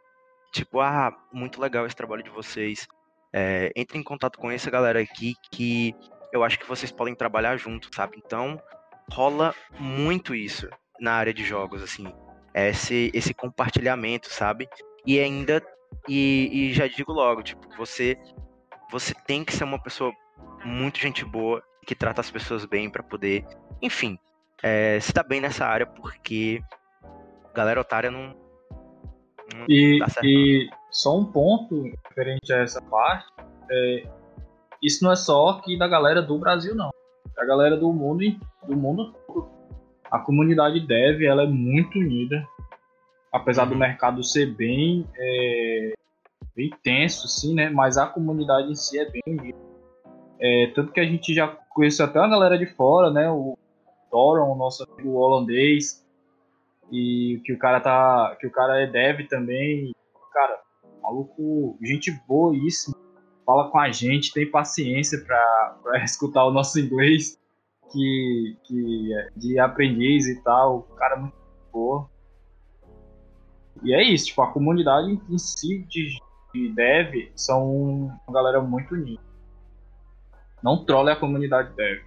Tipo, ah, muito legal esse trabalho de vocês. É, entre em contato com essa galera aqui que eu acho que vocês podem trabalhar junto, sabe? Então, rola muito isso na área de jogos, assim. Esse, esse compartilhamento, sabe? E ainda, e, e já digo logo, tipo, você, você tem que ser uma pessoa muito gente boa, que trata as pessoas bem para poder, enfim, é, se dar bem nessa área, porque galera otária não. não e, certo, e só um ponto referente a essa parte. É, isso não é só aqui da galera do Brasil, não. A galera do mundo, do mundo todo. A comunidade dev ela é muito unida. Apesar do uhum. mercado ser bem, é, bem tenso, sim, né? Mas a comunidade em si é bem unida. É, tanto que a gente já conheceu até uma galera de fora, né? O Thoron, o nosso amigo holandês, e que o cara tá. que o cara é dev também. Cara, maluco, gente boíssima. Fala com a gente, tem paciência pra, pra escutar o nosso inglês que, que é de aprendiz e tal. O cara é muito boa. E é isso, tipo, a comunidade em si de, de dev são uma galera muito unida. Não trole a comunidade dev.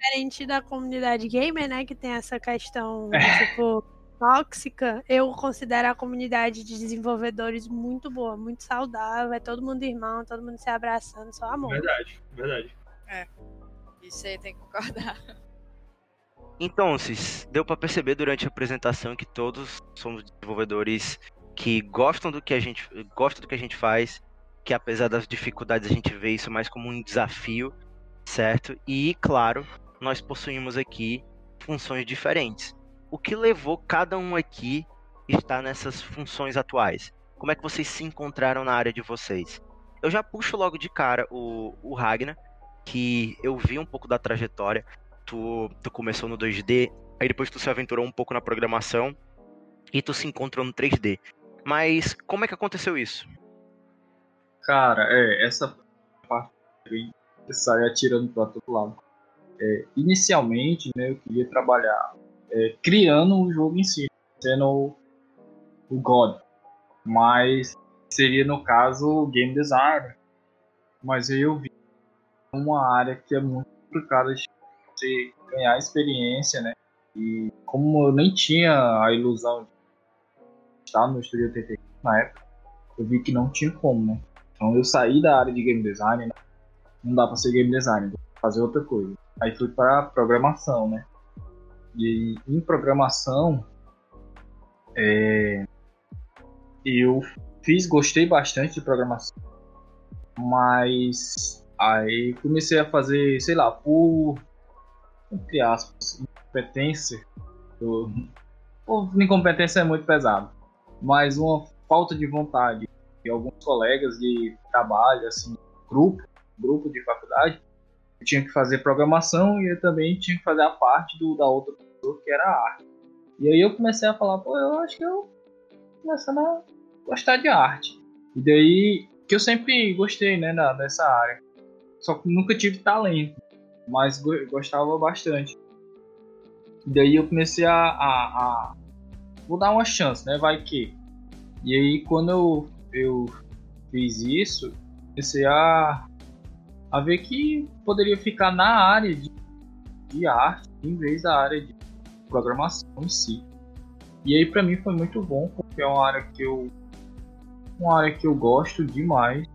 Diferente da comunidade gamer, né, que tem essa questão, é. tipo, tóxica, eu considero a comunidade de desenvolvedores muito boa, muito saudável, é todo mundo irmão, todo mundo se abraçando, só amor. Verdade, verdade. É, isso aí tem que concordar. Então, Cis, deu para perceber durante a apresentação que todos somos desenvolvedores que gostam do que a gente gosta do que a gente faz que apesar das dificuldades a gente vê isso mais como um desafio, certo? E, claro, nós possuímos aqui funções diferentes. O que levou cada um aqui estar nessas funções atuais? Como é que vocês se encontraram na área de vocês? Eu já puxo logo de cara o, o Ragnar, que eu vi um pouco da trajetória. Tu, tu começou no 2D, aí depois tu se aventurou um pouco na programação e tu se encontrou no 3D. Mas como é que aconteceu isso? Cara, é, essa parte sai atirando para todo lado. É, inicialmente, né, eu queria trabalhar é, criando o jogo em si, sendo o, o God, mas seria no caso o game designer. Mas aí eu vi uma área que é muito complicada de você ganhar experiência, né? E como eu nem tinha a ilusão de estar no Estúdio 85 na época, eu vi que não tinha como, né? Então eu saí da área de game design, né? não dá para ser game designer, vou fazer outra coisa. Aí fui para programação, né? E em programação, é, eu fiz, gostei bastante de programação, mas aí comecei a fazer, sei lá, por entre aspas, incompetência. Do, incompetência é muito pesado, mas uma falta de vontade e alguns colegas de trabalho, assim, grupo, grupo de faculdade, eu tinha que fazer programação e eu também tinha que fazer a parte do, da outra pessoa, que era a arte. E aí eu comecei a falar, pô, eu acho que eu começando a gostar de arte. E daí, que eu sempre gostei, né, da, dessa área. Só que nunca tive talento, mas gostava bastante. E daí eu comecei a, a, a, Vou dar uma chance, né, vai que... E aí quando eu eu fiz isso, comecei a, a ver que poderia ficar na área de, de arte em vez da área de programação em si. E aí para mim foi muito bom, porque é uma área que eu uma área que eu gosto demais.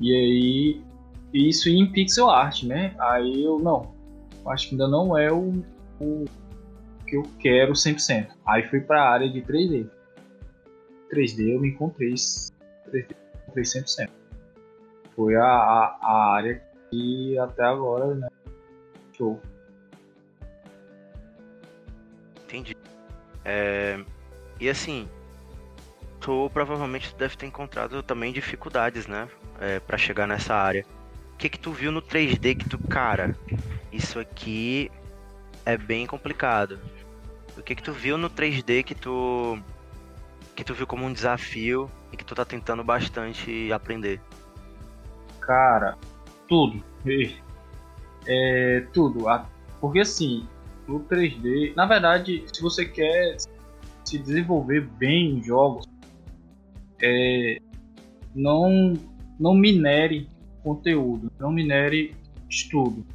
E aí isso em pixel art, né? Aí eu não, acho que ainda não é o, o que eu quero 100%. Aí fui para a área de 3D. 3D eu me encontrei 100%. Foi a, a, a área que até agora, né? Show. Entendi. É, e assim, tu provavelmente deve ter encontrado também dificuldades, né? É, para chegar nessa área. O que que tu viu no 3D que tu, cara, isso aqui é bem complicado. O que que tu viu no 3D que tu que tu viu como um desafio e que tu tá tentando bastante aprender? Cara, tudo. É, tudo. Porque assim, o 3D, na verdade, se você quer se desenvolver bem em jogos, é, não, não minere conteúdo, não minere estudo.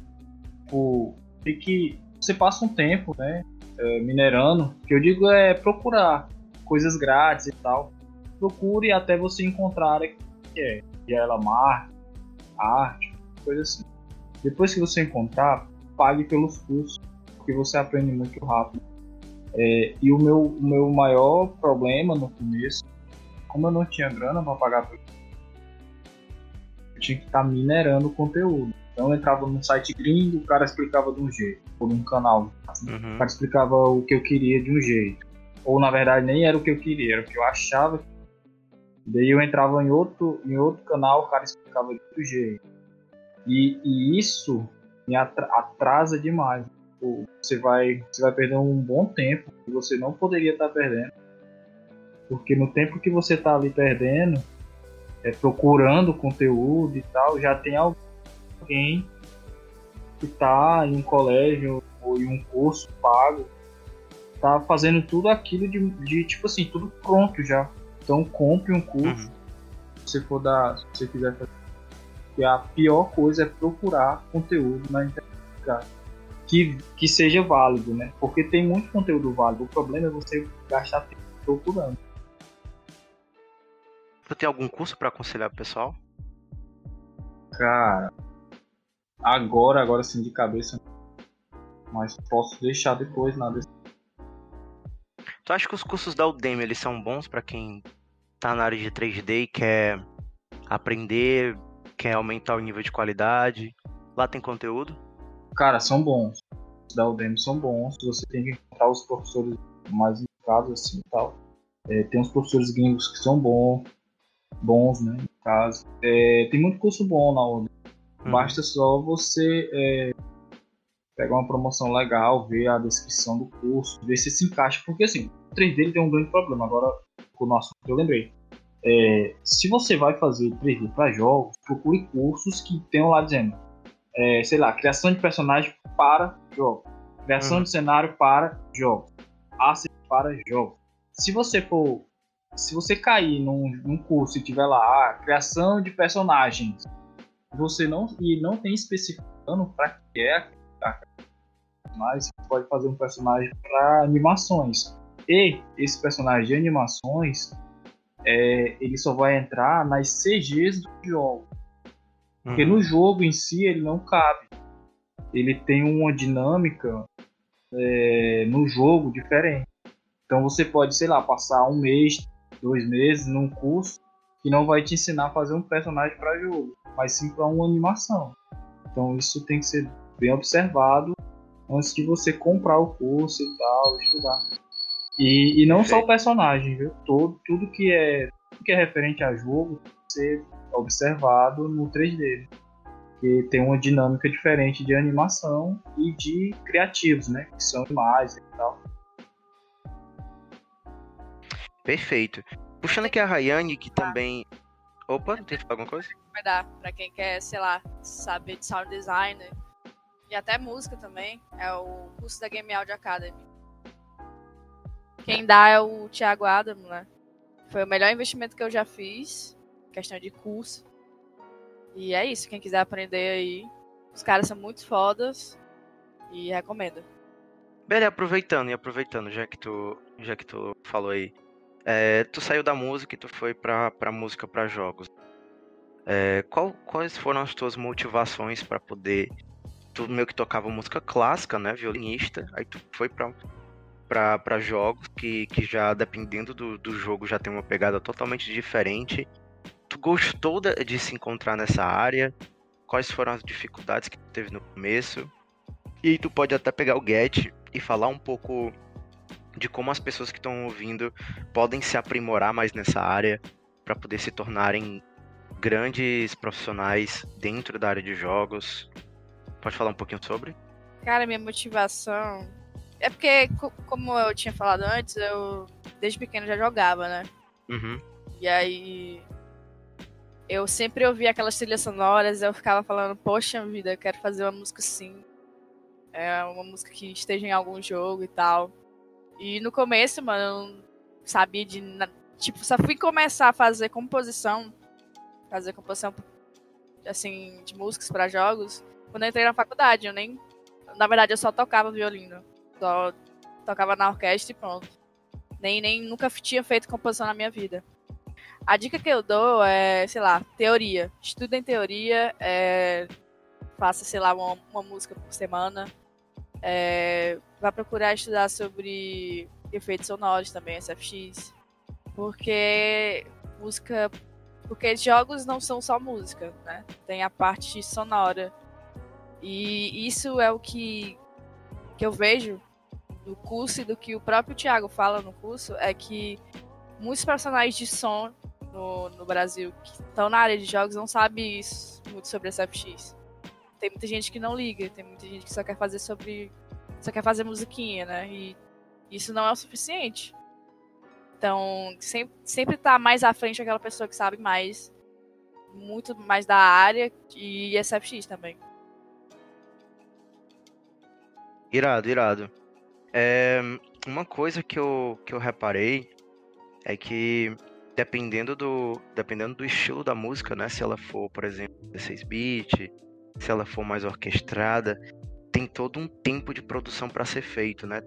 O, tem que você passa um tempo, né, é, minerando, que eu digo é procurar coisas grátis e tal. Procure até você encontrar a que é, e ela marca, arte, coisa assim. Depois que você encontrar, pague pelos cursos, porque você aprende muito rápido. É, e o meu, o meu maior problema no começo, como eu não tinha grana para pagar, eu tinha que estar tá minerando o conteúdo. Então eu entrava num site gringo, o cara explicava de um jeito, ou num canal, uhum. o cara explicava o que eu queria de um jeito. Ou na verdade nem era o que eu queria, era o que eu achava. Daí eu entrava em outro, em outro canal, o cara explicava de outro jeito. E, e isso me atrasa demais. Você vai, você vai perder um bom tempo que você não poderia estar perdendo. Porque no tempo que você está ali perdendo, é, procurando conteúdo e tal, já tem alguém que está em um colégio ou em um curso pago, tá fazendo tudo aquilo de, de tipo assim, tudo pronto já. Então compre um curso, uhum. se for dar, se você quiser fazer. E a pior coisa é procurar conteúdo na internet que, que seja válido, né? Porque tem muito conteúdo válido. O problema é você gastar tempo procurando. Você tem algum curso para aconselhar o pessoal? Cara, agora, agora sim de cabeça. Mas posso deixar depois na descrição. Tu acha que os cursos da Udemy eles são bons para quem tá na área de 3D e quer aprender, quer aumentar o nível de qualidade? Lá tem conteúdo? Cara, são bons. Os da Udemy são bons. Você tem que encontrar os professores mais indicados assim e tal. É, tem uns professores gringos que são bons, bons, né? No caso. É, tem muito curso bom na Udemy. Uhum. Basta só você é, pegar uma promoção legal, ver a descrição do curso, ver se se encaixa. Porque assim, o 3D tem um grande problema. Agora, o nosso eu lembrei. É, se você vai fazer 3D para jogos, procure cursos que tenham lá dizendo, é, sei lá, criação de personagem para jogos, criação uhum. de cenário para jogos, asset para jogos. Se você for, se você cair num, num curso e tiver lá, ah, criação de personagens você não e não tem especificando para que é mas você pode fazer um personagem para animações e esse personagem de animações é, ele só vai entrar nas CGs do jogo porque uhum. no jogo em si ele não cabe ele tem uma dinâmica é, no jogo diferente então você pode sei lá passar um mês dois meses num curso que não vai te ensinar a fazer um personagem para jogo mas sim para uma animação. Então isso tem que ser bem observado antes de você comprar o curso e tal, estudar. E, e não só o personagem, viu? Todo, tudo que é tudo que é referente a jogo tem que ser observado no 3D. Que tem uma dinâmica diferente de animação e de criativos, né? Que são imagens e tal. Perfeito. Puxando aqui a Rayane, que também. Opa, tem alguma coisa? recomendar para quem quer, sei lá, saber de sound design e até música também. É o curso da Game Audio Academy. Quem dá é o Thiago Adam, né? Foi o melhor investimento que eu já fiz, questão de curso. E é isso, quem quiser aprender aí, os caras são muito fodas e recomendo. Beleza, aproveitando e aproveitando, já que tu, já que tu falou aí, é, tu saiu da música e tu foi pra, pra música para jogos. É, qual, quais foram as tuas motivações para poder. Tu meio que tocava música clássica, né? Violinista, aí tu foi pra, pra, pra jogos que, que já, dependendo do, do jogo, já tem uma pegada totalmente diferente. Tu gostou de, de se encontrar nessa área? Quais foram as dificuldades que tu teve no começo? E aí tu pode até pegar o Get e falar um pouco de como as pessoas que estão ouvindo podem se aprimorar mais nessa área para poder se tornarem grandes profissionais dentro da área de jogos. Pode falar um pouquinho sobre? Cara, minha motivação. É porque, como eu tinha falado antes, eu desde pequeno já jogava, né? Uhum. E aí. Eu sempre ouvia aquelas trilhas sonoras, eu ficava falando, poxa vida, eu quero fazer uma música assim. É uma música que esteja em algum jogo e tal. E no começo, mano, eu não sabia de. Tipo, só fui começar a fazer composição. Fazer composição, assim, de músicas para jogos. Quando eu entrei na faculdade. Eu nem. Na verdade, eu só tocava violino. Só tocava na orquestra e pronto. Nem, nem nunca tinha feito composição na minha vida. A dica que eu dou é, sei lá, teoria. Estudem teoria, é, faça, sei lá, uma, uma música por semana. É, vá procurar estudar sobre efeitos sonoros também, SFX. Porque música. Porque jogos não são só música, né? Tem a parte sonora. E isso é o que, que eu vejo do curso e do que o próprio Thiago fala no curso, é que muitos personagens de som no, no Brasil que estão na área de jogos não sabem muito sobre SFX. Tem muita gente que não liga, tem muita gente que só quer fazer sobre. só quer fazer musiquinha, né? E isso não é o suficiente. Então, sempre, sempre tá mais à frente aquela pessoa que sabe mais, muito mais da área e SFX também. Irado, irado. É, uma coisa que eu, que eu reparei é que dependendo do, dependendo do estilo da música, né? Se ela for, por exemplo, 16 bit, se ela for mais orquestrada, tem todo um tempo de produção para ser feito, né?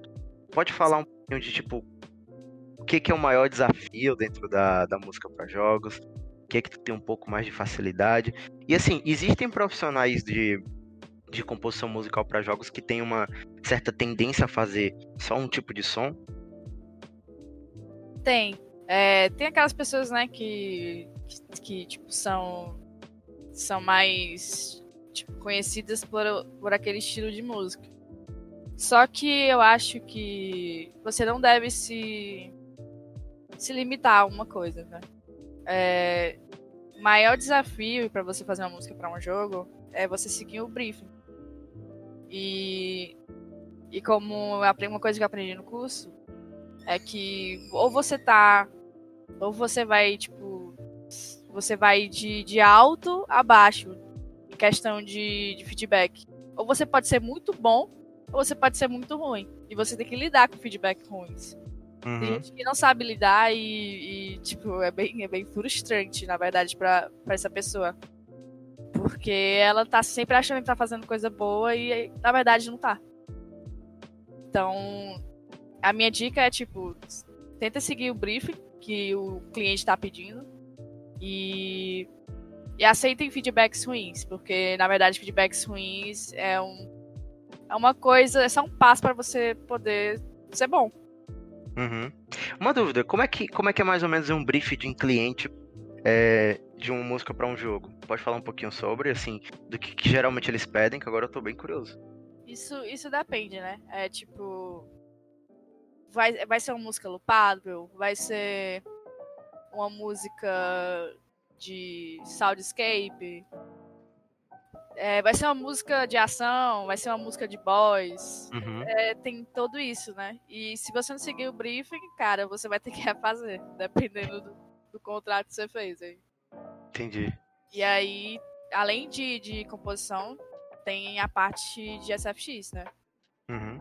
Pode falar um pouquinho de tipo o que, que é o maior desafio dentro da, da música para jogos? O que é que tu tem um pouco mais de facilidade? E assim, existem profissionais de, de composição musical para jogos que têm uma certa tendência a fazer só um tipo de som? Tem, é, tem aquelas pessoas, né, que, que, que, tipo, são, são mais tipo, conhecidas por, por aquele estilo de música. Só que eu acho que você não deve se, se limitar a uma coisa, né? É, maior desafio para você fazer uma música para um jogo é você seguir o briefing. E, e como uma coisa que eu aprendi no curso é que ou você tá ou você vai, tipo, você vai de, de alto a baixo em questão de, de feedback. Ou você pode ser muito bom, ou você pode ser muito ruim. E você tem que lidar com feedback ruins. Uhum. Tem gente que não sabe lidar e, e, tipo, é bem, é bem frustrante, na verdade, pra essa pessoa. Porque ela tá sempre achando que tá fazendo coisa boa e, na verdade, não tá. Então, a minha dica é, tipo, tenta seguir o briefing, que o cliente está pedindo e, e aceitem feedbacks ruins, porque na verdade feedbacks ruins é, um, é uma coisa, é só um passo para você poder ser bom. Uhum. Uma dúvida, como é, que, como é que é mais ou menos um brief de um cliente é, de uma música para um jogo? Pode falar um pouquinho sobre, assim, do que, que, geralmente eles pedem, que agora eu tô bem curioso. Isso, isso depende, né? É tipo, vai, vai ser uma música loopável, vai ser uma música de soundscape, é, vai ser uma música de ação, vai ser uma música de boys, uhum. é, tem tudo isso, né? E se você não seguir o briefing, cara, você vai ter que refazer, dependendo do, do contrato que você fez. Aí. Entendi. E aí, além de, de composição, tem a parte de SFX, né? Uhum.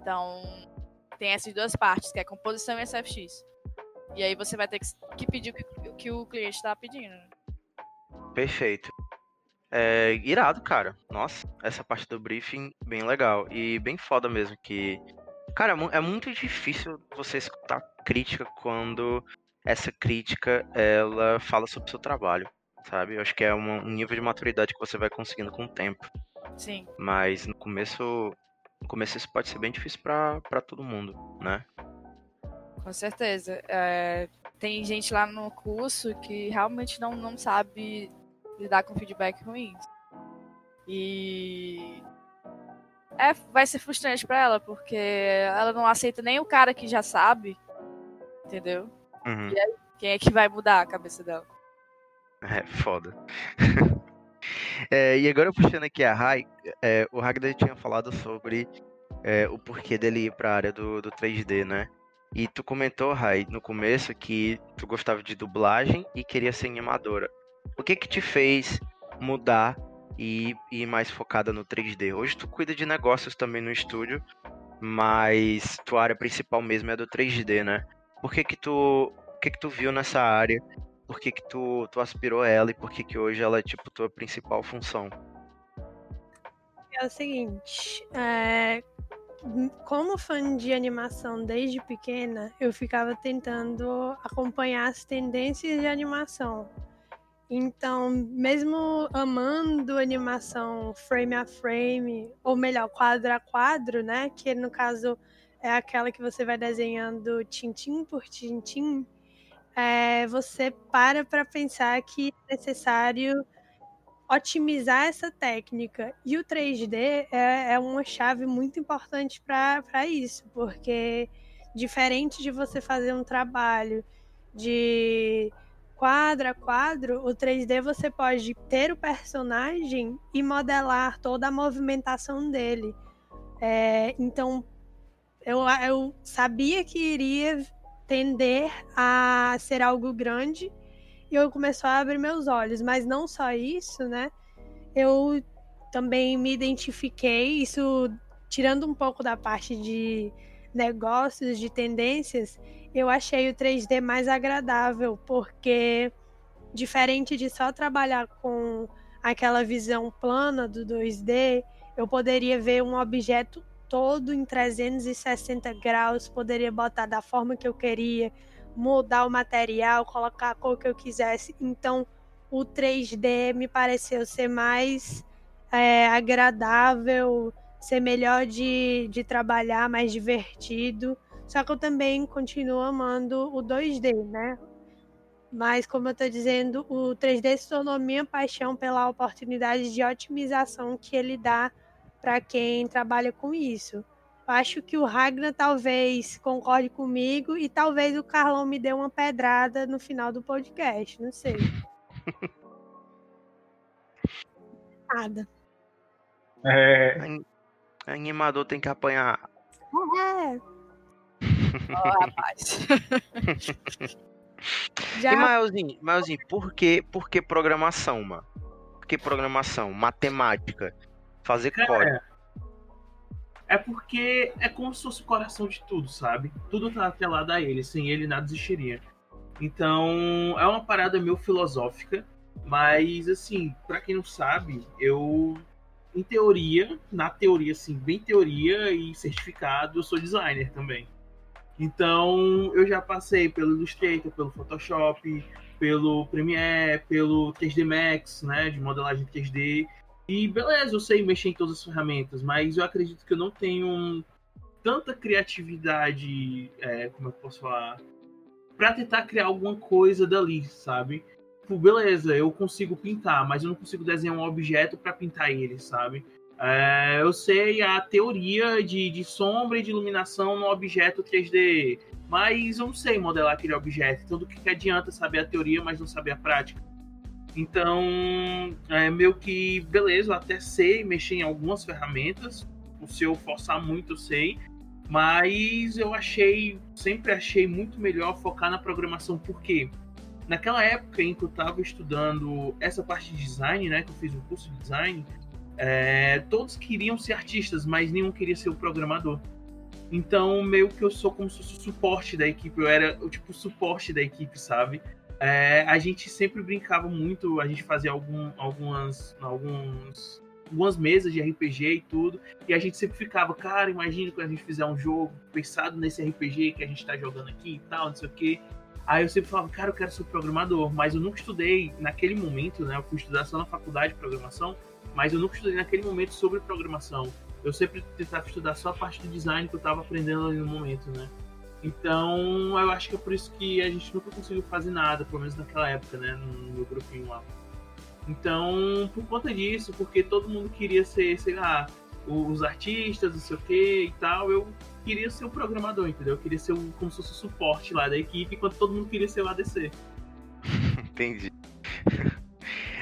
Então, tem essas duas partes, que é composição e SFX. E aí você vai ter que pedir o que o cliente está pedindo. Né? Perfeito. É, irado, cara. Nossa, essa parte do briefing, bem legal. E bem foda mesmo que. Cara, é muito difícil você escutar crítica quando essa crítica ela fala sobre o seu trabalho, sabe? Eu acho que é um nível de maturidade que você vai conseguindo com o tempo. Sim. Mas no começo no começo isso pode ser bem difícil para todo mundo, né? Com certeza. É, tem gente lá no curso que realmente não, não sabe lidar com feedback ruins. E é, vai ser frustrante para ela, porque ela não aceita nem o cara que já sabe, entendeu? Uhum. E aí, quem é que vai mudar a cabeça dela? É, foda. É, e agora puxando aqui a Rai, é, o Ragnar tinha falado sobre é, o porquê dele ir para a área do, do 3D, né? E tu comentou, Rai, no começo que tu gostava de dublagem e queria ser animadora. O que que te fez mudar e ir mais focada no 3D. Hoje tu cuida de negócios também no estúdio, mas tua área principal mesmo é do 3D, né? Por que que tu, que que tu viu nessa área? Por que que tu, tu aspirou ela e por que que hoje ela é tipo tua principal função? É o seguinte, é, como fã de animação desde pequena, eu ficava tentando acompanhar as tendências de animação. Então, mesmo amando animação frame a frame, ou melhor, quadro a quadro, né? Que no caso é aquela que você vai desenhando tintim por tintim, é, você para para pensar que é necessário otimizar essa técnica. E o 3D é, é uma chave muito importante para isso, porque diferente de você fazer um trabalho de quadro a quadro, o 3D você pode ter o personagem e modelar toda a movimentação dele. É, então, eu, eu sabia que iria tender a ser algo grande e eu começou a abrir meus olhos. Mas não só isso, né? Eu também me identifiquei, isso tirando um pouco da parte de negócios, de tendências, eu achei o 3D mais agradável, porque diferente de só trabalhar com aquela visão plana do 2D, eu poderia ver um objeto todo em 360 graus, poderia botar da forma que eu queria, mudar o material, colocar a cor que eu quisesse. Então, o 3D me pareceu ser mais é, agradável, ser melhor de, de trabalhar, mais divertido. Só que eu também continuo amando o 2D, né? Mas, como eu estou dizendo, o 3D se tornou minha paixão pela oportunidade de otimização que ele dá para quem trabalha com isso. Acho que o Ragnar talvez concorde comigo e talvez o Carlão me dê uma pedrada no final do podcast, não sei. Nada. É, Animador tem que apanhar. É, Ó, rapaz. já E Maelzinho, Maelzinho, por que, por que programação, mano? Por que programação? Matemática. Fazer Cara, código. É porque é como se fosse o coração de tudo, sabe? Tudo tá atrelado a ele, sem ele nada existiria. Então, é uma parada meio filosófica, mas assim, pra quem não sabe, eu em teoria, na teoria assim, bem teoria e certificado, eu sou designer também. Então, eu já passei pelo Illustrator, pelo Photoshop, pelo Premiere, pelo 3D Max, né, de modelagem 3D. E beleza, eu sei mexer em todas as ferramentas, mas eu acredito que eu não tenho tanta criatividade, é, como eu posso falar, para tentar criar alguma coisa dali, sabe? Tipo, beleza, eu consigo pintar, mas eu não consigo desenhar um objeto para pintar ele, sabe? É, eu sei a teoria de, de sombra e de iluminação no objeto 3D, mas eu não sei modelar aquele objeto. Então, do que, que adianta saber a teoria, mas não saber a prática? Então, é meio que, beleza, até sei mexer em algumas ferramentas. Se eu forçar muito, sei. Mas eu achei, sempre achei muito melhor focar na programação. Por quê? Naquela época em que eu estava estudando essa parte de design, né? Que eu fiz o curso de design, é, todos queriam ser artistas, mas nenhum queria ser o programador. Então, meio que eu sou como se fosse o suporte da equipe, eu era o tipo suporte da equipe, sabe? É, a gente sempre brincava muito, a gente fazia algum, algumas, alguns, algumas mesas de RPG e tudo, e a gente sempre ficava, cara, imagina quando a gente fizer um jogo pensado nesse RPG que a gente tá jogando aqui e tal, não sei o quê. Aí eu sempre falava, cara, eu quero ser programador, mas eu nunca estudei naquele momento, né? Eu fui estudar só na faculdade de programação, mas eu nunca estudei naquele momento sobre programação. Eu sempre tentava estudar só a parte do design que eu estava aprendendo ali no momento, né? Então, eu acho que é por isso que a gente nunca conseguiu fazer nada, pelo menos naquela época, né? No meu grupinho lá. Então, por conta disso, porque todo mundo queria ser, sei lá, os artistas, não sei o que e tal, eu queria ser o programador, entendeu? Eu queria ser o, como se fosse o suporte lá da equipe, enquanto todo mundo queria ser o ADC. Entendi.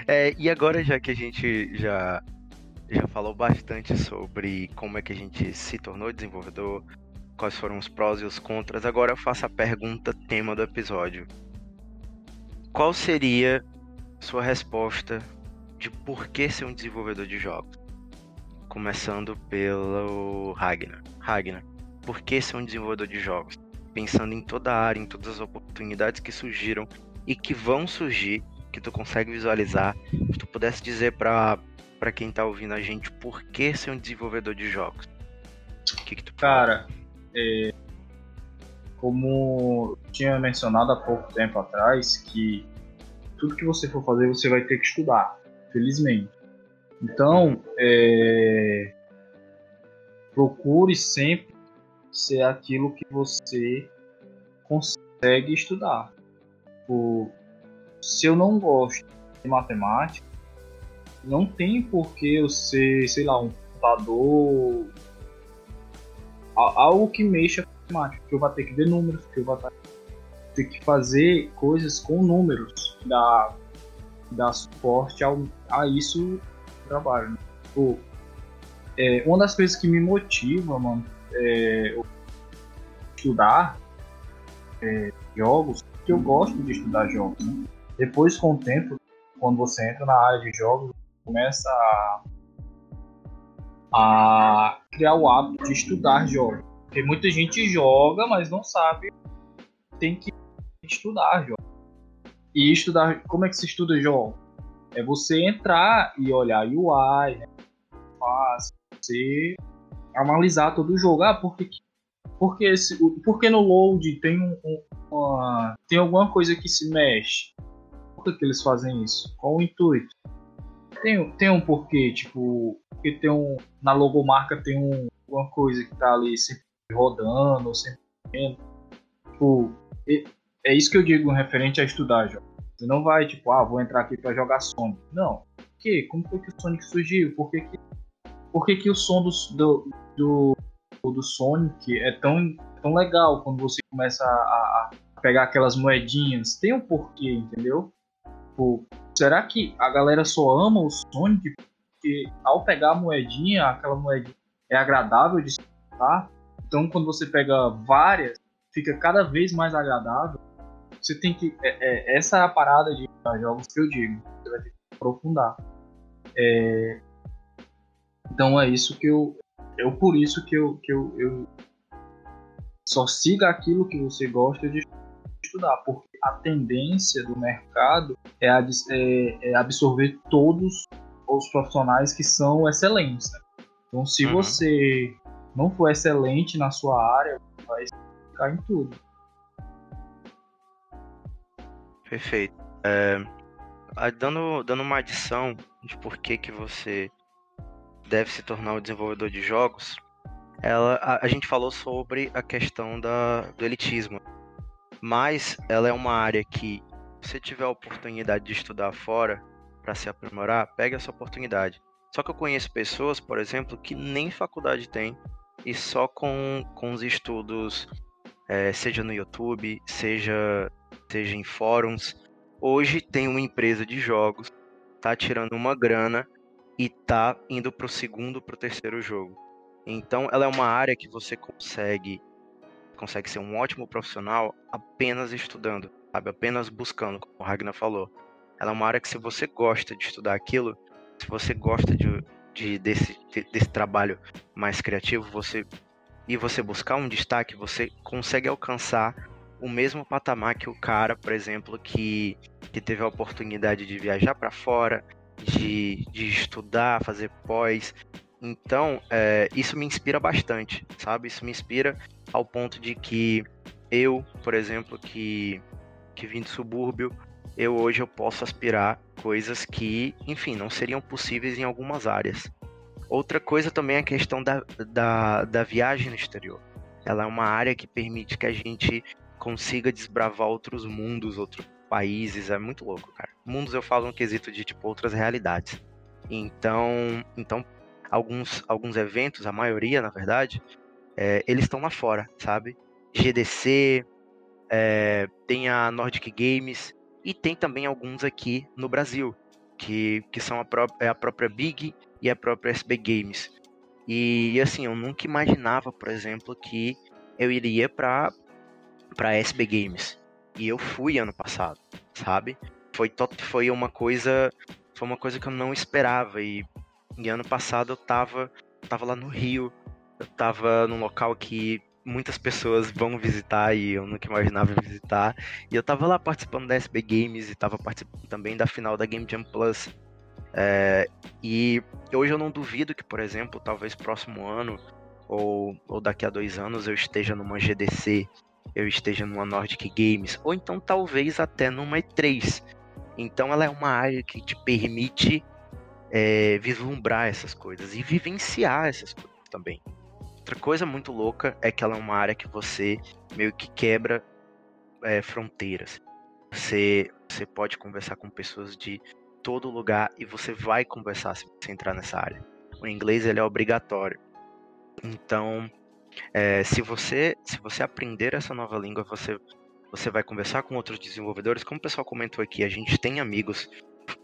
É, e agora, já que a gente já, já falou bastante sobre como é que a gente se tornou desenvolvedor, quais foram os prós e os contras, agora eu faço a pergunta tema do episódio. Qual seria sua resposta de por que ser um desenvolvedor de jogos. Começando pelo Ragnar. Ragnar, por que ser um desenvolvedor de jogos? Pensando em toda a área, em todas as oportunidades que surgiram e que vão surgir, que tu consegue visualizar, se tu pudesse dizer para para quem tá ouvindo a gente por que ser um desenvolvedor de jogos? Que, que tu Cara, é, como tinha mencionado há pouco tempo atrás, que tudo que você for fazer você vai ter que estudar, felizmente. Então, é, procure sempre ser aquilo que você consegue estudar. Tipo, se eu não gosto de matemática, não tem por que eu ser, sei lá, um computador. Algo que mexa com matemática, que eu vou ter que ver números, que eu vou ter que fazer coisas com números, dá, dá suporte ao, a isso trabalho. Né? Tipo, é, uma das coisas que me motiva, mano, é estudar é, jogos, que eu gosto de estudar jogos. Né? Depois, com o tempo, quando você entra na área de jogos, começa a, a criar o hábito de estudar jogos. Porque muita gente joga, mas não sabe tem que estudar jogos. E estudar, como é que se estuda jogo? É você entrar e olhar UI, né? Fácil, você analisar todo o jogo. Ah, por que, porque, esse, por que no load tem, um, uma, tem alguma coisa que se mexe? Por que, que eles fazem isso? Qual o intuito? Tem, tem um porquê, tipo, porque tem um. Na logomarca tem um, uma coisa que tá ali sempre rodando, sempre Tipo, é isso que eu digo referente a estudar jogos. Você não vai, tipo, ah, vou entrar aqui para jogar Sonic. Não. Por quê? Como foi que o Sonic surgiu? Por que, que, por que, que o som do, do, do, do Sonic é tão, tão legal quando você começa a, a pegar aquelas moedinhas? Tem um porquê, entendeu? Tipo, será que a galera só ama o Sonic porque ao pegar a moedinha, aquela moedinha é agradável de se usar? Então, quando você pega várias, fica cada vez mais agradável. Você tem que. É, é, essa é a parada de jogos que eu digo. Você vai ter que aprofundar. É, então é isso que eu. É por isso que eu, que eu, eu só siga aquilo que você gosta de estudar, porque a tendência do mercado é, é, é absorver todos os profissionais que são excelentes. Né? Então, se uhum. você não for excelente na sua área, vai ficar em tudo. Perfeito. É, dando, dando uma adição de por que, que você deve se tornar um desenvolvedor de jogos, ela, a, a gente falou sobre a questão da, do elitismo mas ela é uma área que, se você tiver a oportunidade de estudar fora para se aprimorar, pegue essa oportunidade. Só que eu conheço pessoas, por exemplo, que nem faculdade tem e só com, com os estudos, é, seja no YouTube, seja, seja em fóruns, hoje tem uma empresa de jogos, tá tirando uma grana e tá indo pro segundo, pro terceiro jogo. Então, ela é uma área que você consegue consegue ser um ótimo profissional apenas estudando, sabe? Apenas buscando, como o Ragnar falou. Ela é uma área que se você gosta de estudar aquilo, se você gosta de, de desse, de, desse trabalho mais criativo, você e você buscar um destaque, você consegue alcançar o mesmo patamar que o cara, por exemplo, que, que teve a oportunidade de viajar para fora, de, de estudar, fazer pós. Então, é, isso me inspira bastante, sabe? Isso me inspira ao ponto de que eu, por exemplo, que, que vim do subúrbio, eu hoje eu posso aspirar coisas que, enfim, não seriam possíveis em algumas áreas. Outra coisa também é a questão da, da, da viagem no exterior. Ela é uma área que permite que a gente consiga desbravar outros mundos, outros países. É muito louco, cara. Mundos eu falo no quesito de tipo outras realidades. Então, então alguns, alguns eventos, a maioria, na verdade, é, eles estão lá fora, sabe? GDC, é, tem a Nordic Games e tem também alguns aqui no Brasil, que, que são a, pró é a própria Big e a própria SB Games. E, e assim, eu nunca imaginava, por exemplo, que eu iria para para SB Games. E eu fui ano passado, sabe? Foi, foi uma coisa foi uma coisa que eu não esperava. E, e ano passado eu tava, tava lá no Rio, eu tava num local que muitas pessoas vão visitar e eu nunca imaginava visitar. E eu tava lá participando da SB Games e tava participando também da final da Game Jam Plus. É, e hoje eu não duvido que, por exemplo, talvez próximo ano ou, ou daqui a dois anos eu esteja numa GDC, eu esteja numa Nordic Games, ou então talvez até numa E3. Então ela é uma área que te permite é, vislumbrar essas coisas e vivenciar essas coisas também. Outra coisa muito louca é que ela é uma área que você meio que quebra é, fronteiras. Você, você pode conversar com pessoas de todo lugar e você vai conversar se você entrar nessa área. O inglês ele é obrigatório. Então, é, se você se você aprender essa nova língua, você você vai conversar com outros desenvolvedores. Como o pessoal comentou aqui, a gente tem amigos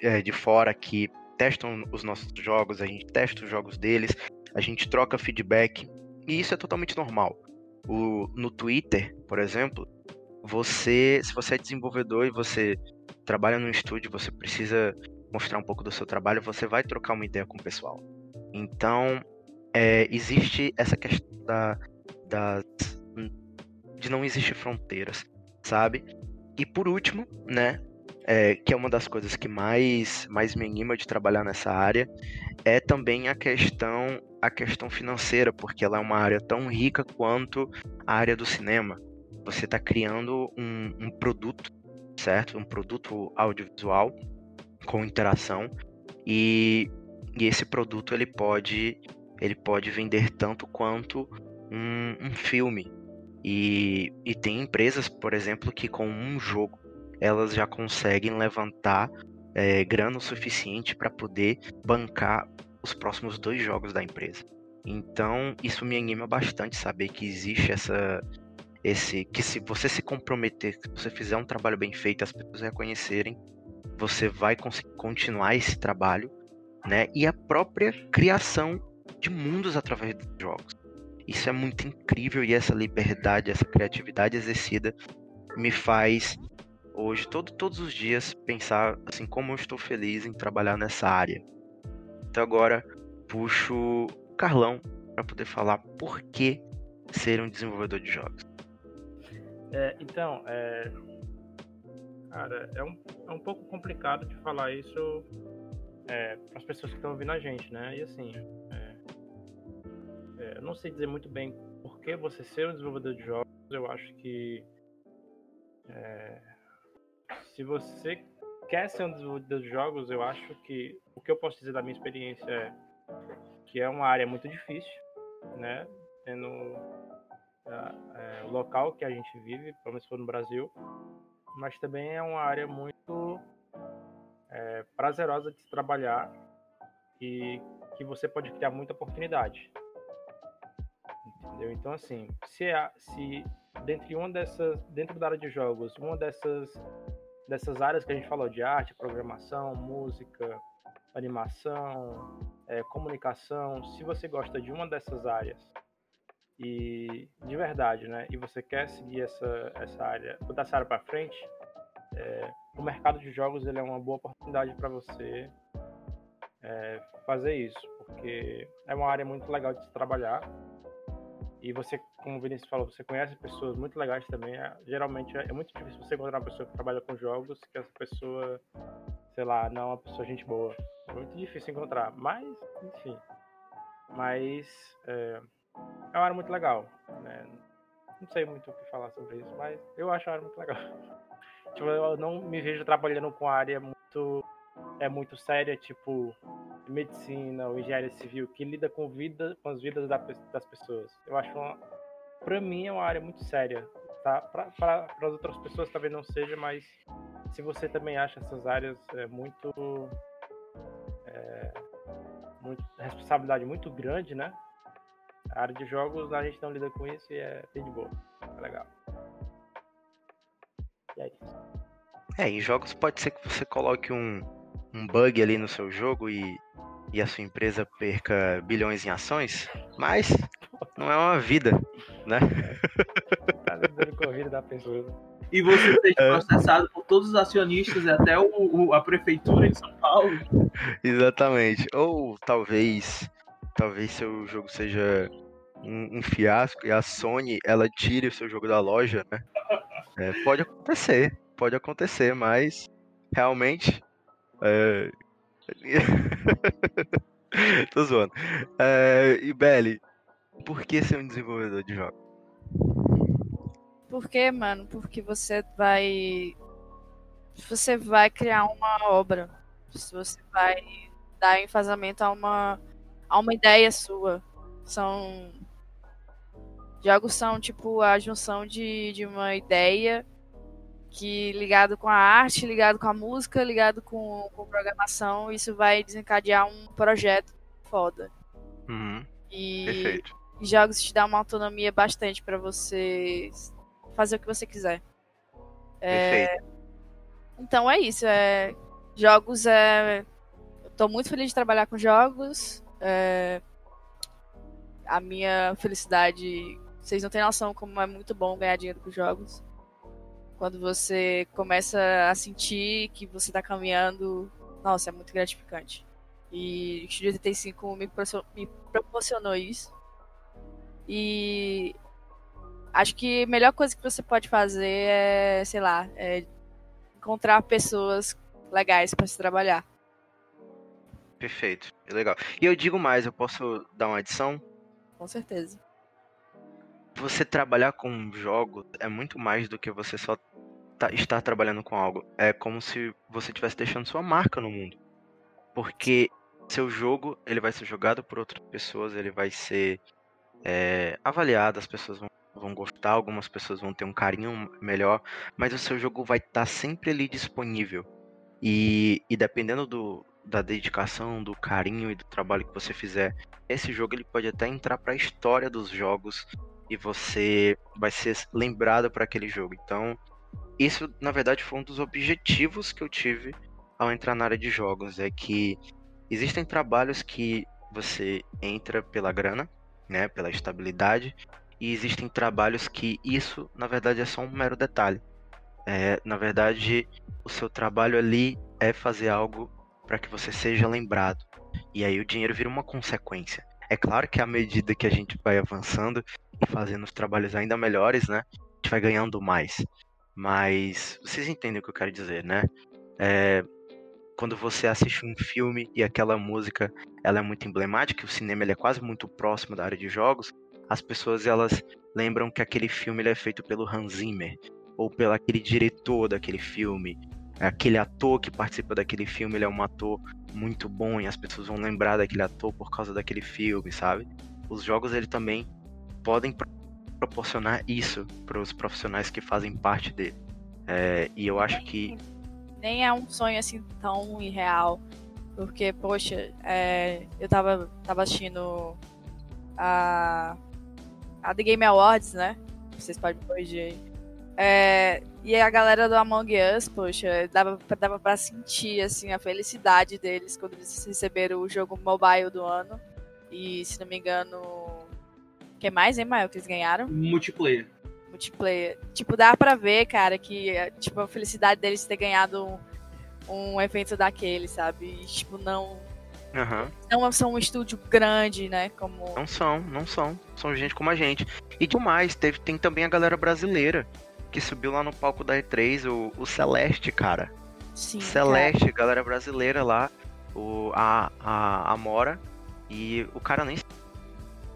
é, de fora que testam os nossos jogos, a gente testa os jogos deles, a gente troca feedback. E isso é totalmente normal. O, no Twitter, por exemplo, você, se você é desenvolvedor e você trabalha no estúdio, você precisa mostrar um pouco do seu trabalho, você vai trocar uma ideia com o pessoal. Então, é, existe essa questão da, da, de não existir fronteiras, sabe? E por último, né, é, que é uma das coisas que mais, mais me anima de trabalhar nessa área, é também a questão a questão financeira, porque ela é uma área tão rica quanto a área do cinema. Você está criando um, um produto, certo? Um produto audiovisual com interação e, e esse produto ele pode ele pode vender tanto quanto um, um filme e, e tem empresas, por exemplo, que com um jogo elas já conseguem levantar é, grana o suficiente para poder bancar os próximos dois jogos da empresa. Então, isso me anima bastante saber que existe essa esse que se você se comprometer, se você fizer um trabalho bem feito, as pessoas reconhecerem, você vai conseguir continuar esse trabalho, né? E a própria criação de mundos através dos jogos. Isso é muito incrível e essa liberdade, essa criatividade exercida me faz hoje, todo, todos os dias, pensar assim como eu estou feliz em trabalhar nessa área. Então agora puxo o Carlão para poder falar por que ser um desenvolvedor de jogos. É, então, é... cara, é um, é um pouco complicado de falar isso é, para as pessoas que estão ouvindo a gente, né? E assim, é, é, eu não sei dizer muito bem por que você ser um desenvolvedor de jogos. Eu acho que é, se você quer ser um de jogos, eu acho que o que eu posso dizer da minha experiência é que é uma área muito difícil, né? Tendo é, o local que a gente vive, pelo menos no Brasil, mas também é uma área muito é, prazerosa de se trabalhar e que você pode criar muita oportunidade. Entendeu? Então, assim, se, se dentro, uma dessas, dentro da área de jogos, uma dessas dessas áreas que a gente falou de arte, programação, música, animação, é, comunicação, se você gosta de uma dessas áreas e de verdade, né, e você quer seguir essa, essa área, botar essa área para frente, é, o mercado de jogos ele é uma boa oportunidade para você é, fazer isso, porque é uma área muito legal de se trabalhar e você, como o Vinícius falou, você conhece pessoas muito legais também. É, geralmente é, é, muito difícil você encontrar uma pessoa que trabalha com jogos que essa pessoa, sei lá, não é uma pessoa gente boa. É muito difícil encontrar. Mas, enfim. Mas é, é uma área muito legal. Né? Não sei muito o que falar sobre isso, mas eu acho a área muito legal. tipo, eu não me vejo trabalhando com área muito é muito séria, tipo medicina ou engenharia civil, que lida com vida, com as vidas da, das pessoas. Eu acho uma, para mim é uma área muito séria, tá? Para as outras pessoas talvez não seja, mas se você também acha essas áreas é, muito, é, muito responsabilidade muito grande, né? A área de jogos a gente não lida com isso e é bem de boa, é legal. E é isso. É, em jogos pode ser que você coloque um, um bug ali no seu jogo e, e a sua empresa perca bilhões em ações, mas não é uma vida, né? Corrida da pessoa. E você seja É. processado por todos os acionistas e até o, o- a prefeitura de São Paulo. Exatamente. Ou talvez, talvez seu jogo seja um, um fiasco e a Sony ela tire o seu jogo da loja, né? É, pode acontecer, pode acontecer, mas realmente. É... Tô zoando. É, e Belly, por que ser um desenvolvedor de jogos? Por quê, mano? Porque você vai. Você vai criar uma obra. Você vai dar enfasamento a uma, a uma ideia sua. São. Jogos são tipo a junção de, de uma ideia que ligado com a arte, ligado com a música, ligado com, com programação, isso vai desencadear um projeto foda. Uhum, E perfeito. Jogos te dão uma autonomia bastante pra você fazer o que você quiser. Perfeito. Então é isso. É... Jogos é. Eu tô muito feliz de trabalhar com jogos. É... A minha felicidade. Vocês não têm noção como é muito bom ganhar dinheiro com jogos. Quando você começa a sentir que você tá caminhando. Nossa, é muito gratificante. E o Studio 85 me proporcion- me proporcionou isso. E acho que a melhor coisa que você pode fazer é, sei lá, é encontrar pessoas legais pra se trabalhar. Perfeito. Legal. E eu digo mais, eu posso dar uma adição? Com certeza. Você trabalhar com jogos é muito mais do que você só tá- estar trabalhando com algo. É como se você estivesse deixando sua marca no mundo. Porque seu jogo, ele vai ser jogado por outras pessoas, ele vai ser é, avaliado, as pessoas vão, vão gostar, algumas pessoas vão ter um carinho melhor, mas o seu jogo vai estar sempre ali disponível. E, e dependendo do, da dedicação, do carinho e do trabalho que você fizer, esse jogo ele pode até entrar para a história dos jogos e você vai ser lembrado para aquele jogo. Então, isso na verdade foi um dos objetivos que eu tive ao entrar na área de jogos, é que existem trabalhos que você entra pela grana, né, pela estabilidade, e existem trabalhos que isso na verdade é só um mero detalhe. É, na verdade, o seu trabalho ali é fazer algo para que você seja lembrado. E aí o dinheiro vira uma consequência. É claro que à medida que a gente vai avançando e fazendo os trabalhos ainda melhores, né? A gente vai ganhando mais. Mas vocês entendem o que eu quero dizer, né? É, quando você assiste um filme e aquela música ela é muito emblemática, o cinema ele é quase muito próximo da área de jogos, as pessoas elas lembram que aquele filme ele é feito pelo Hans Zimmer ou pelo aquele diretor daquele filme, aquele ator que participa daquele filme, ele é um ator muito bom e as pessoas vão lembrar daquele ator por causa daquele filme, sabe? Os jogos ele também podem pro- proporcionar isso para os profissionais que fazem parte dele. É, e eu acho que Nem é um sonho assim tão irreal. Porque, poxa, é, eu tava, tava assistindo a, a The Game Awards, né? Vocês podem me corrigir. É, e a galera do Among Us, poxa, dava, dava pra sentir assim, a felicidade deles quando eles receberam o jogo mobile do ano. E, se não me engano, o que mais, hein, Maio, que eles ganharam? Multiplayer. Multiplayer. Tipo, dá pra ver, cara, que tipo, a felicidade deles ter ganhado um, um evento daquele, sabe? E, tipo, não, aham, não são um estúdio grande, né? Como. não são, não são. São gente como a gente. E demais, teve, tem também a galera brasileira que subiu lá no palco da E3, o, o Celeste, cara. Sim, Celeste, galera brasileira lá, o, a, a Amora, e o cara nem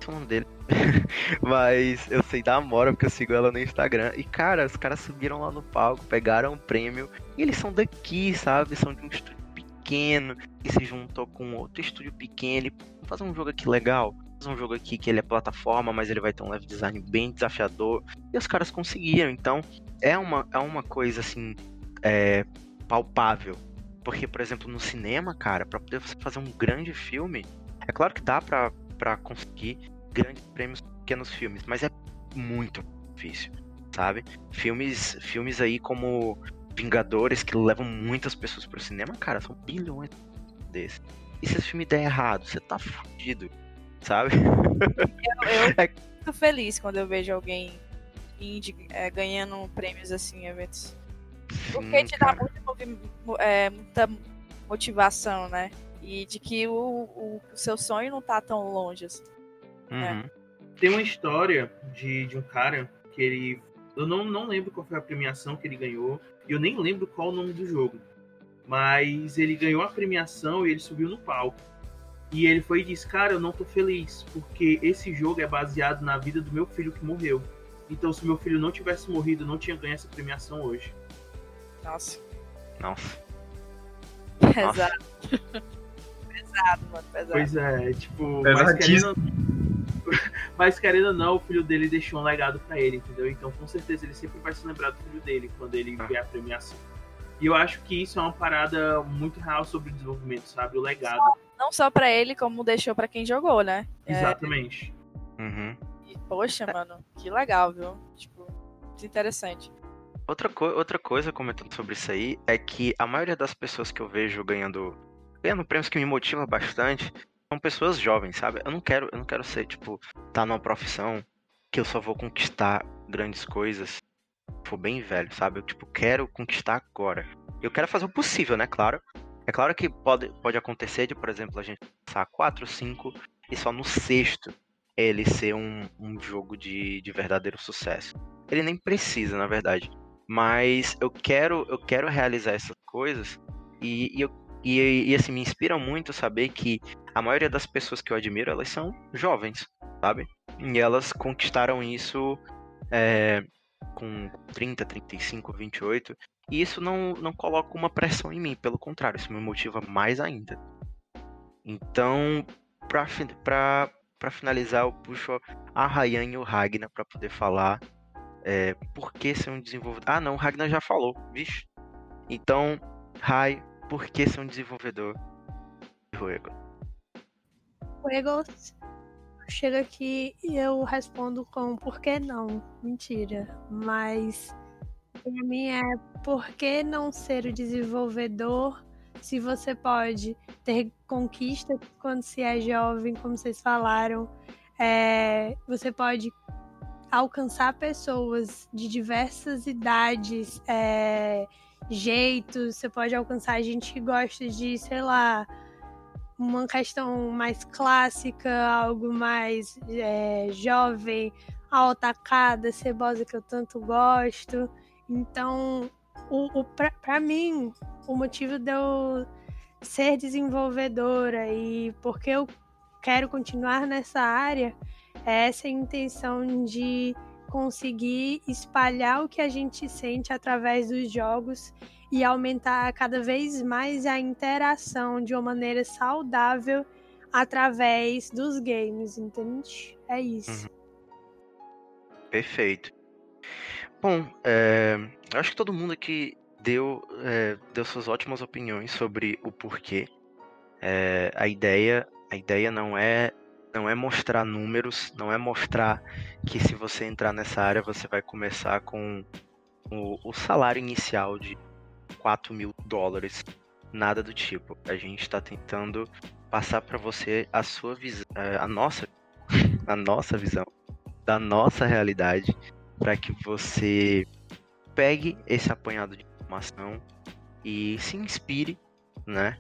sei o nome dele. Mas eu sei da Amora porque eu sigo ela no Instagram. E cara, os caras subiram lá no palco, pegaram o prêmio. E eles são daqui, sabe? São de um estúdio pequeno. E se juntou com outro estúdio pequeno. E vamos fazer um jogo aqui legal. Fazer um jogo aqui que ele é plataforma, mas ele vai ter um level design bem desafiador. E os caras conseguiram. Então, é uma, é uma coisa assim. É, palpável. Porque, por exemplo, no cinema, cara, pra poder você fazer um grande filme, é claro que dá pra, pra conseguir grandes prêmios pequenos filmes, mas é muito difícil, sabe? Filmes, filmes aí como Vingadores, que levam muitas pessoas pro cinema, cara, são bilhões desses. E se esse filme der errado, você tá fudido, sabe? Eu, eu É- fico feliz quando eu vejo alguém indie é, ganhando prêmios assim eventos. Sim, Porque te dá muita, é, muita motivação, né? E de que o, o, o seu sonho não tá tão longe assim. Uhum. Tem uma história de, de um cara que ele. Eu não, não lembro qual foi a premiação que ele ganhou. E eu nem lembro qual o nome do jogo. Mas ele ganhou a premiação e ele subiu no palco. E ele foi e disse: Cara, eu não tô feliz. Porque esse jogo é baseado na vida do meu filho que morreu. Então, se meu filho não tivesse morrido, eu não tinha ganho essa premiação hoje. Nossa, Nossa. pesado. pesado, mano, pesado. Pois é, tipo. Mas Pesadíssimo. querendo, mas querendo ou não, o filho dele deixou um legado pra ele, entendeu? Então, com certeza, ele sempre vai se lembrar do filho dele quando ele Ah. ver a premiação. E eu acho que isso é uma parada muito real sobre o desenvolvimento, sabe? O legado. Não só pra ele, como deixou pra quem jogou, né? É, Exatamente. Uhum. e, poxa, mano, que legal, viu? Tipo, interessante. Outra, co- outra coisa comentando sobre isso aí é que a maioria das pessoas que eu vejo ganhando, ganhando prêmios que me motiva bastante são pessoas jovens, sabe? Eu não quero, eu não quero ser, tipo, tá numa profissão que eu só vou conquistar grandes coisas for bem velho, sabe? Eu, tipo, quero conquistar agora. Eu quero fazer o possível, né? Claro. É claro que pode, pode acontecer de, por exemplo, a gente passar 4, 5 e só no sexto ele ser um, um jogo de, de verdadeiro sucesso. Ele nem precisa, na verdade. Mas eu quero, eu quero realizar essas coisas e, e, eu- e, e, assim, me inspira muito saber que a maioria das pessoas que eu admiro, elas são jovens, sabe? E elas conquistaram isso é, com 30, 35, 28. E isso não, não coloca uma pressão em mim, pelo contrário, isso me motiva mais ainda. Então, pra, pra, pra finalizar, eu puxo a Ryan e o Ragnar pra poder falar é, por que ser um desenvolvedor. Ah, não, o Ragnar já falou, vixe. Então, Rai, por que ser um desenvolvedor de jogo? Juegos. Chega aqui e eu respondo com por que não? Mentira. Mas pra mim é por que não ser o desenvolvedor se você pode ter conquista quando se é jovem, como vocês falaram. É, você pode alcançar pessoas de diversas idades, é, jeitos, você pode alcançar gente que gosta de, sei lá, uma questão mais clássica, algo mais é, jovem, a otacada, cebosa que eu tanto gosto. Então, o, o, pra mim, o motivo de eu ser desenvolvedora e porque eu quero continuar nessa área é essa intenção de conseguir espalhar o que a gente sente através dos jogos e aumentar cada vez mais a interação de uma maneira saudável através dos games, entende? É isso. Perfeito. Bom, é, acho que todo mundo aqui deu, é, deu suas ótimas opiniões sobre o porquê. É, a ideia, a ideia não é não é mostrar números, não é mostrar que se você entrar nessa área você vai começar com o, o salário inicial de 4 mil dólares, nada do tipo. A gente está tentando passar para você a sua visão, a nossa, a nossa visão da nossa realidade, para que você pegue esse apanhado de informação e se inspire, né?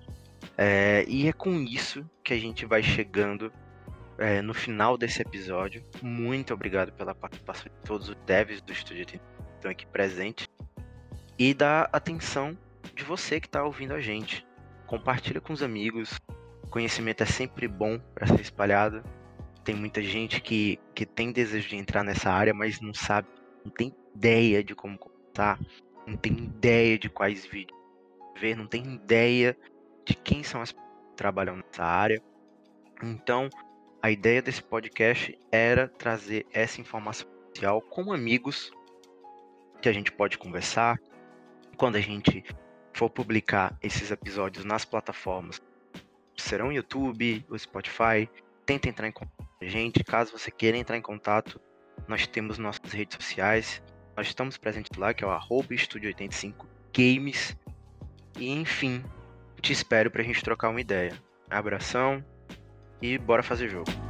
É, e é com isso que a gente vai chegando é, no final desse episódio. Muito obrigado pela participação de todos os devs do estúdio que estão aqui presentes e da atenção de você que está ouvindo a gente. Compartilha com os amigos. Conhecimento é sempre bom para ser espalhado. Tem muita gente que, que tem desejo de entrar nessa área, mas não sabe, não tem ideia de como começar, não tem ideia de quais vídeos ver, não tem ideia de quem são as pessoas que trabalham nessa área. Então, a ideia desse podcast era trazer essa informação inicial com amigos que a gente pode conversar quando a gente for publicar esses episódios nas plataformas. Serão o YouTube, o Spotify. Tenta entrar em contato com a gente. Caso você queira entrar em contato, nós temos nossas redes sociais. Nós estamos presentes lá, que é o arroba Estúdio85Games. E enfim, te espero pra gente trocar uma ideia. Abração e bora fazer jogo.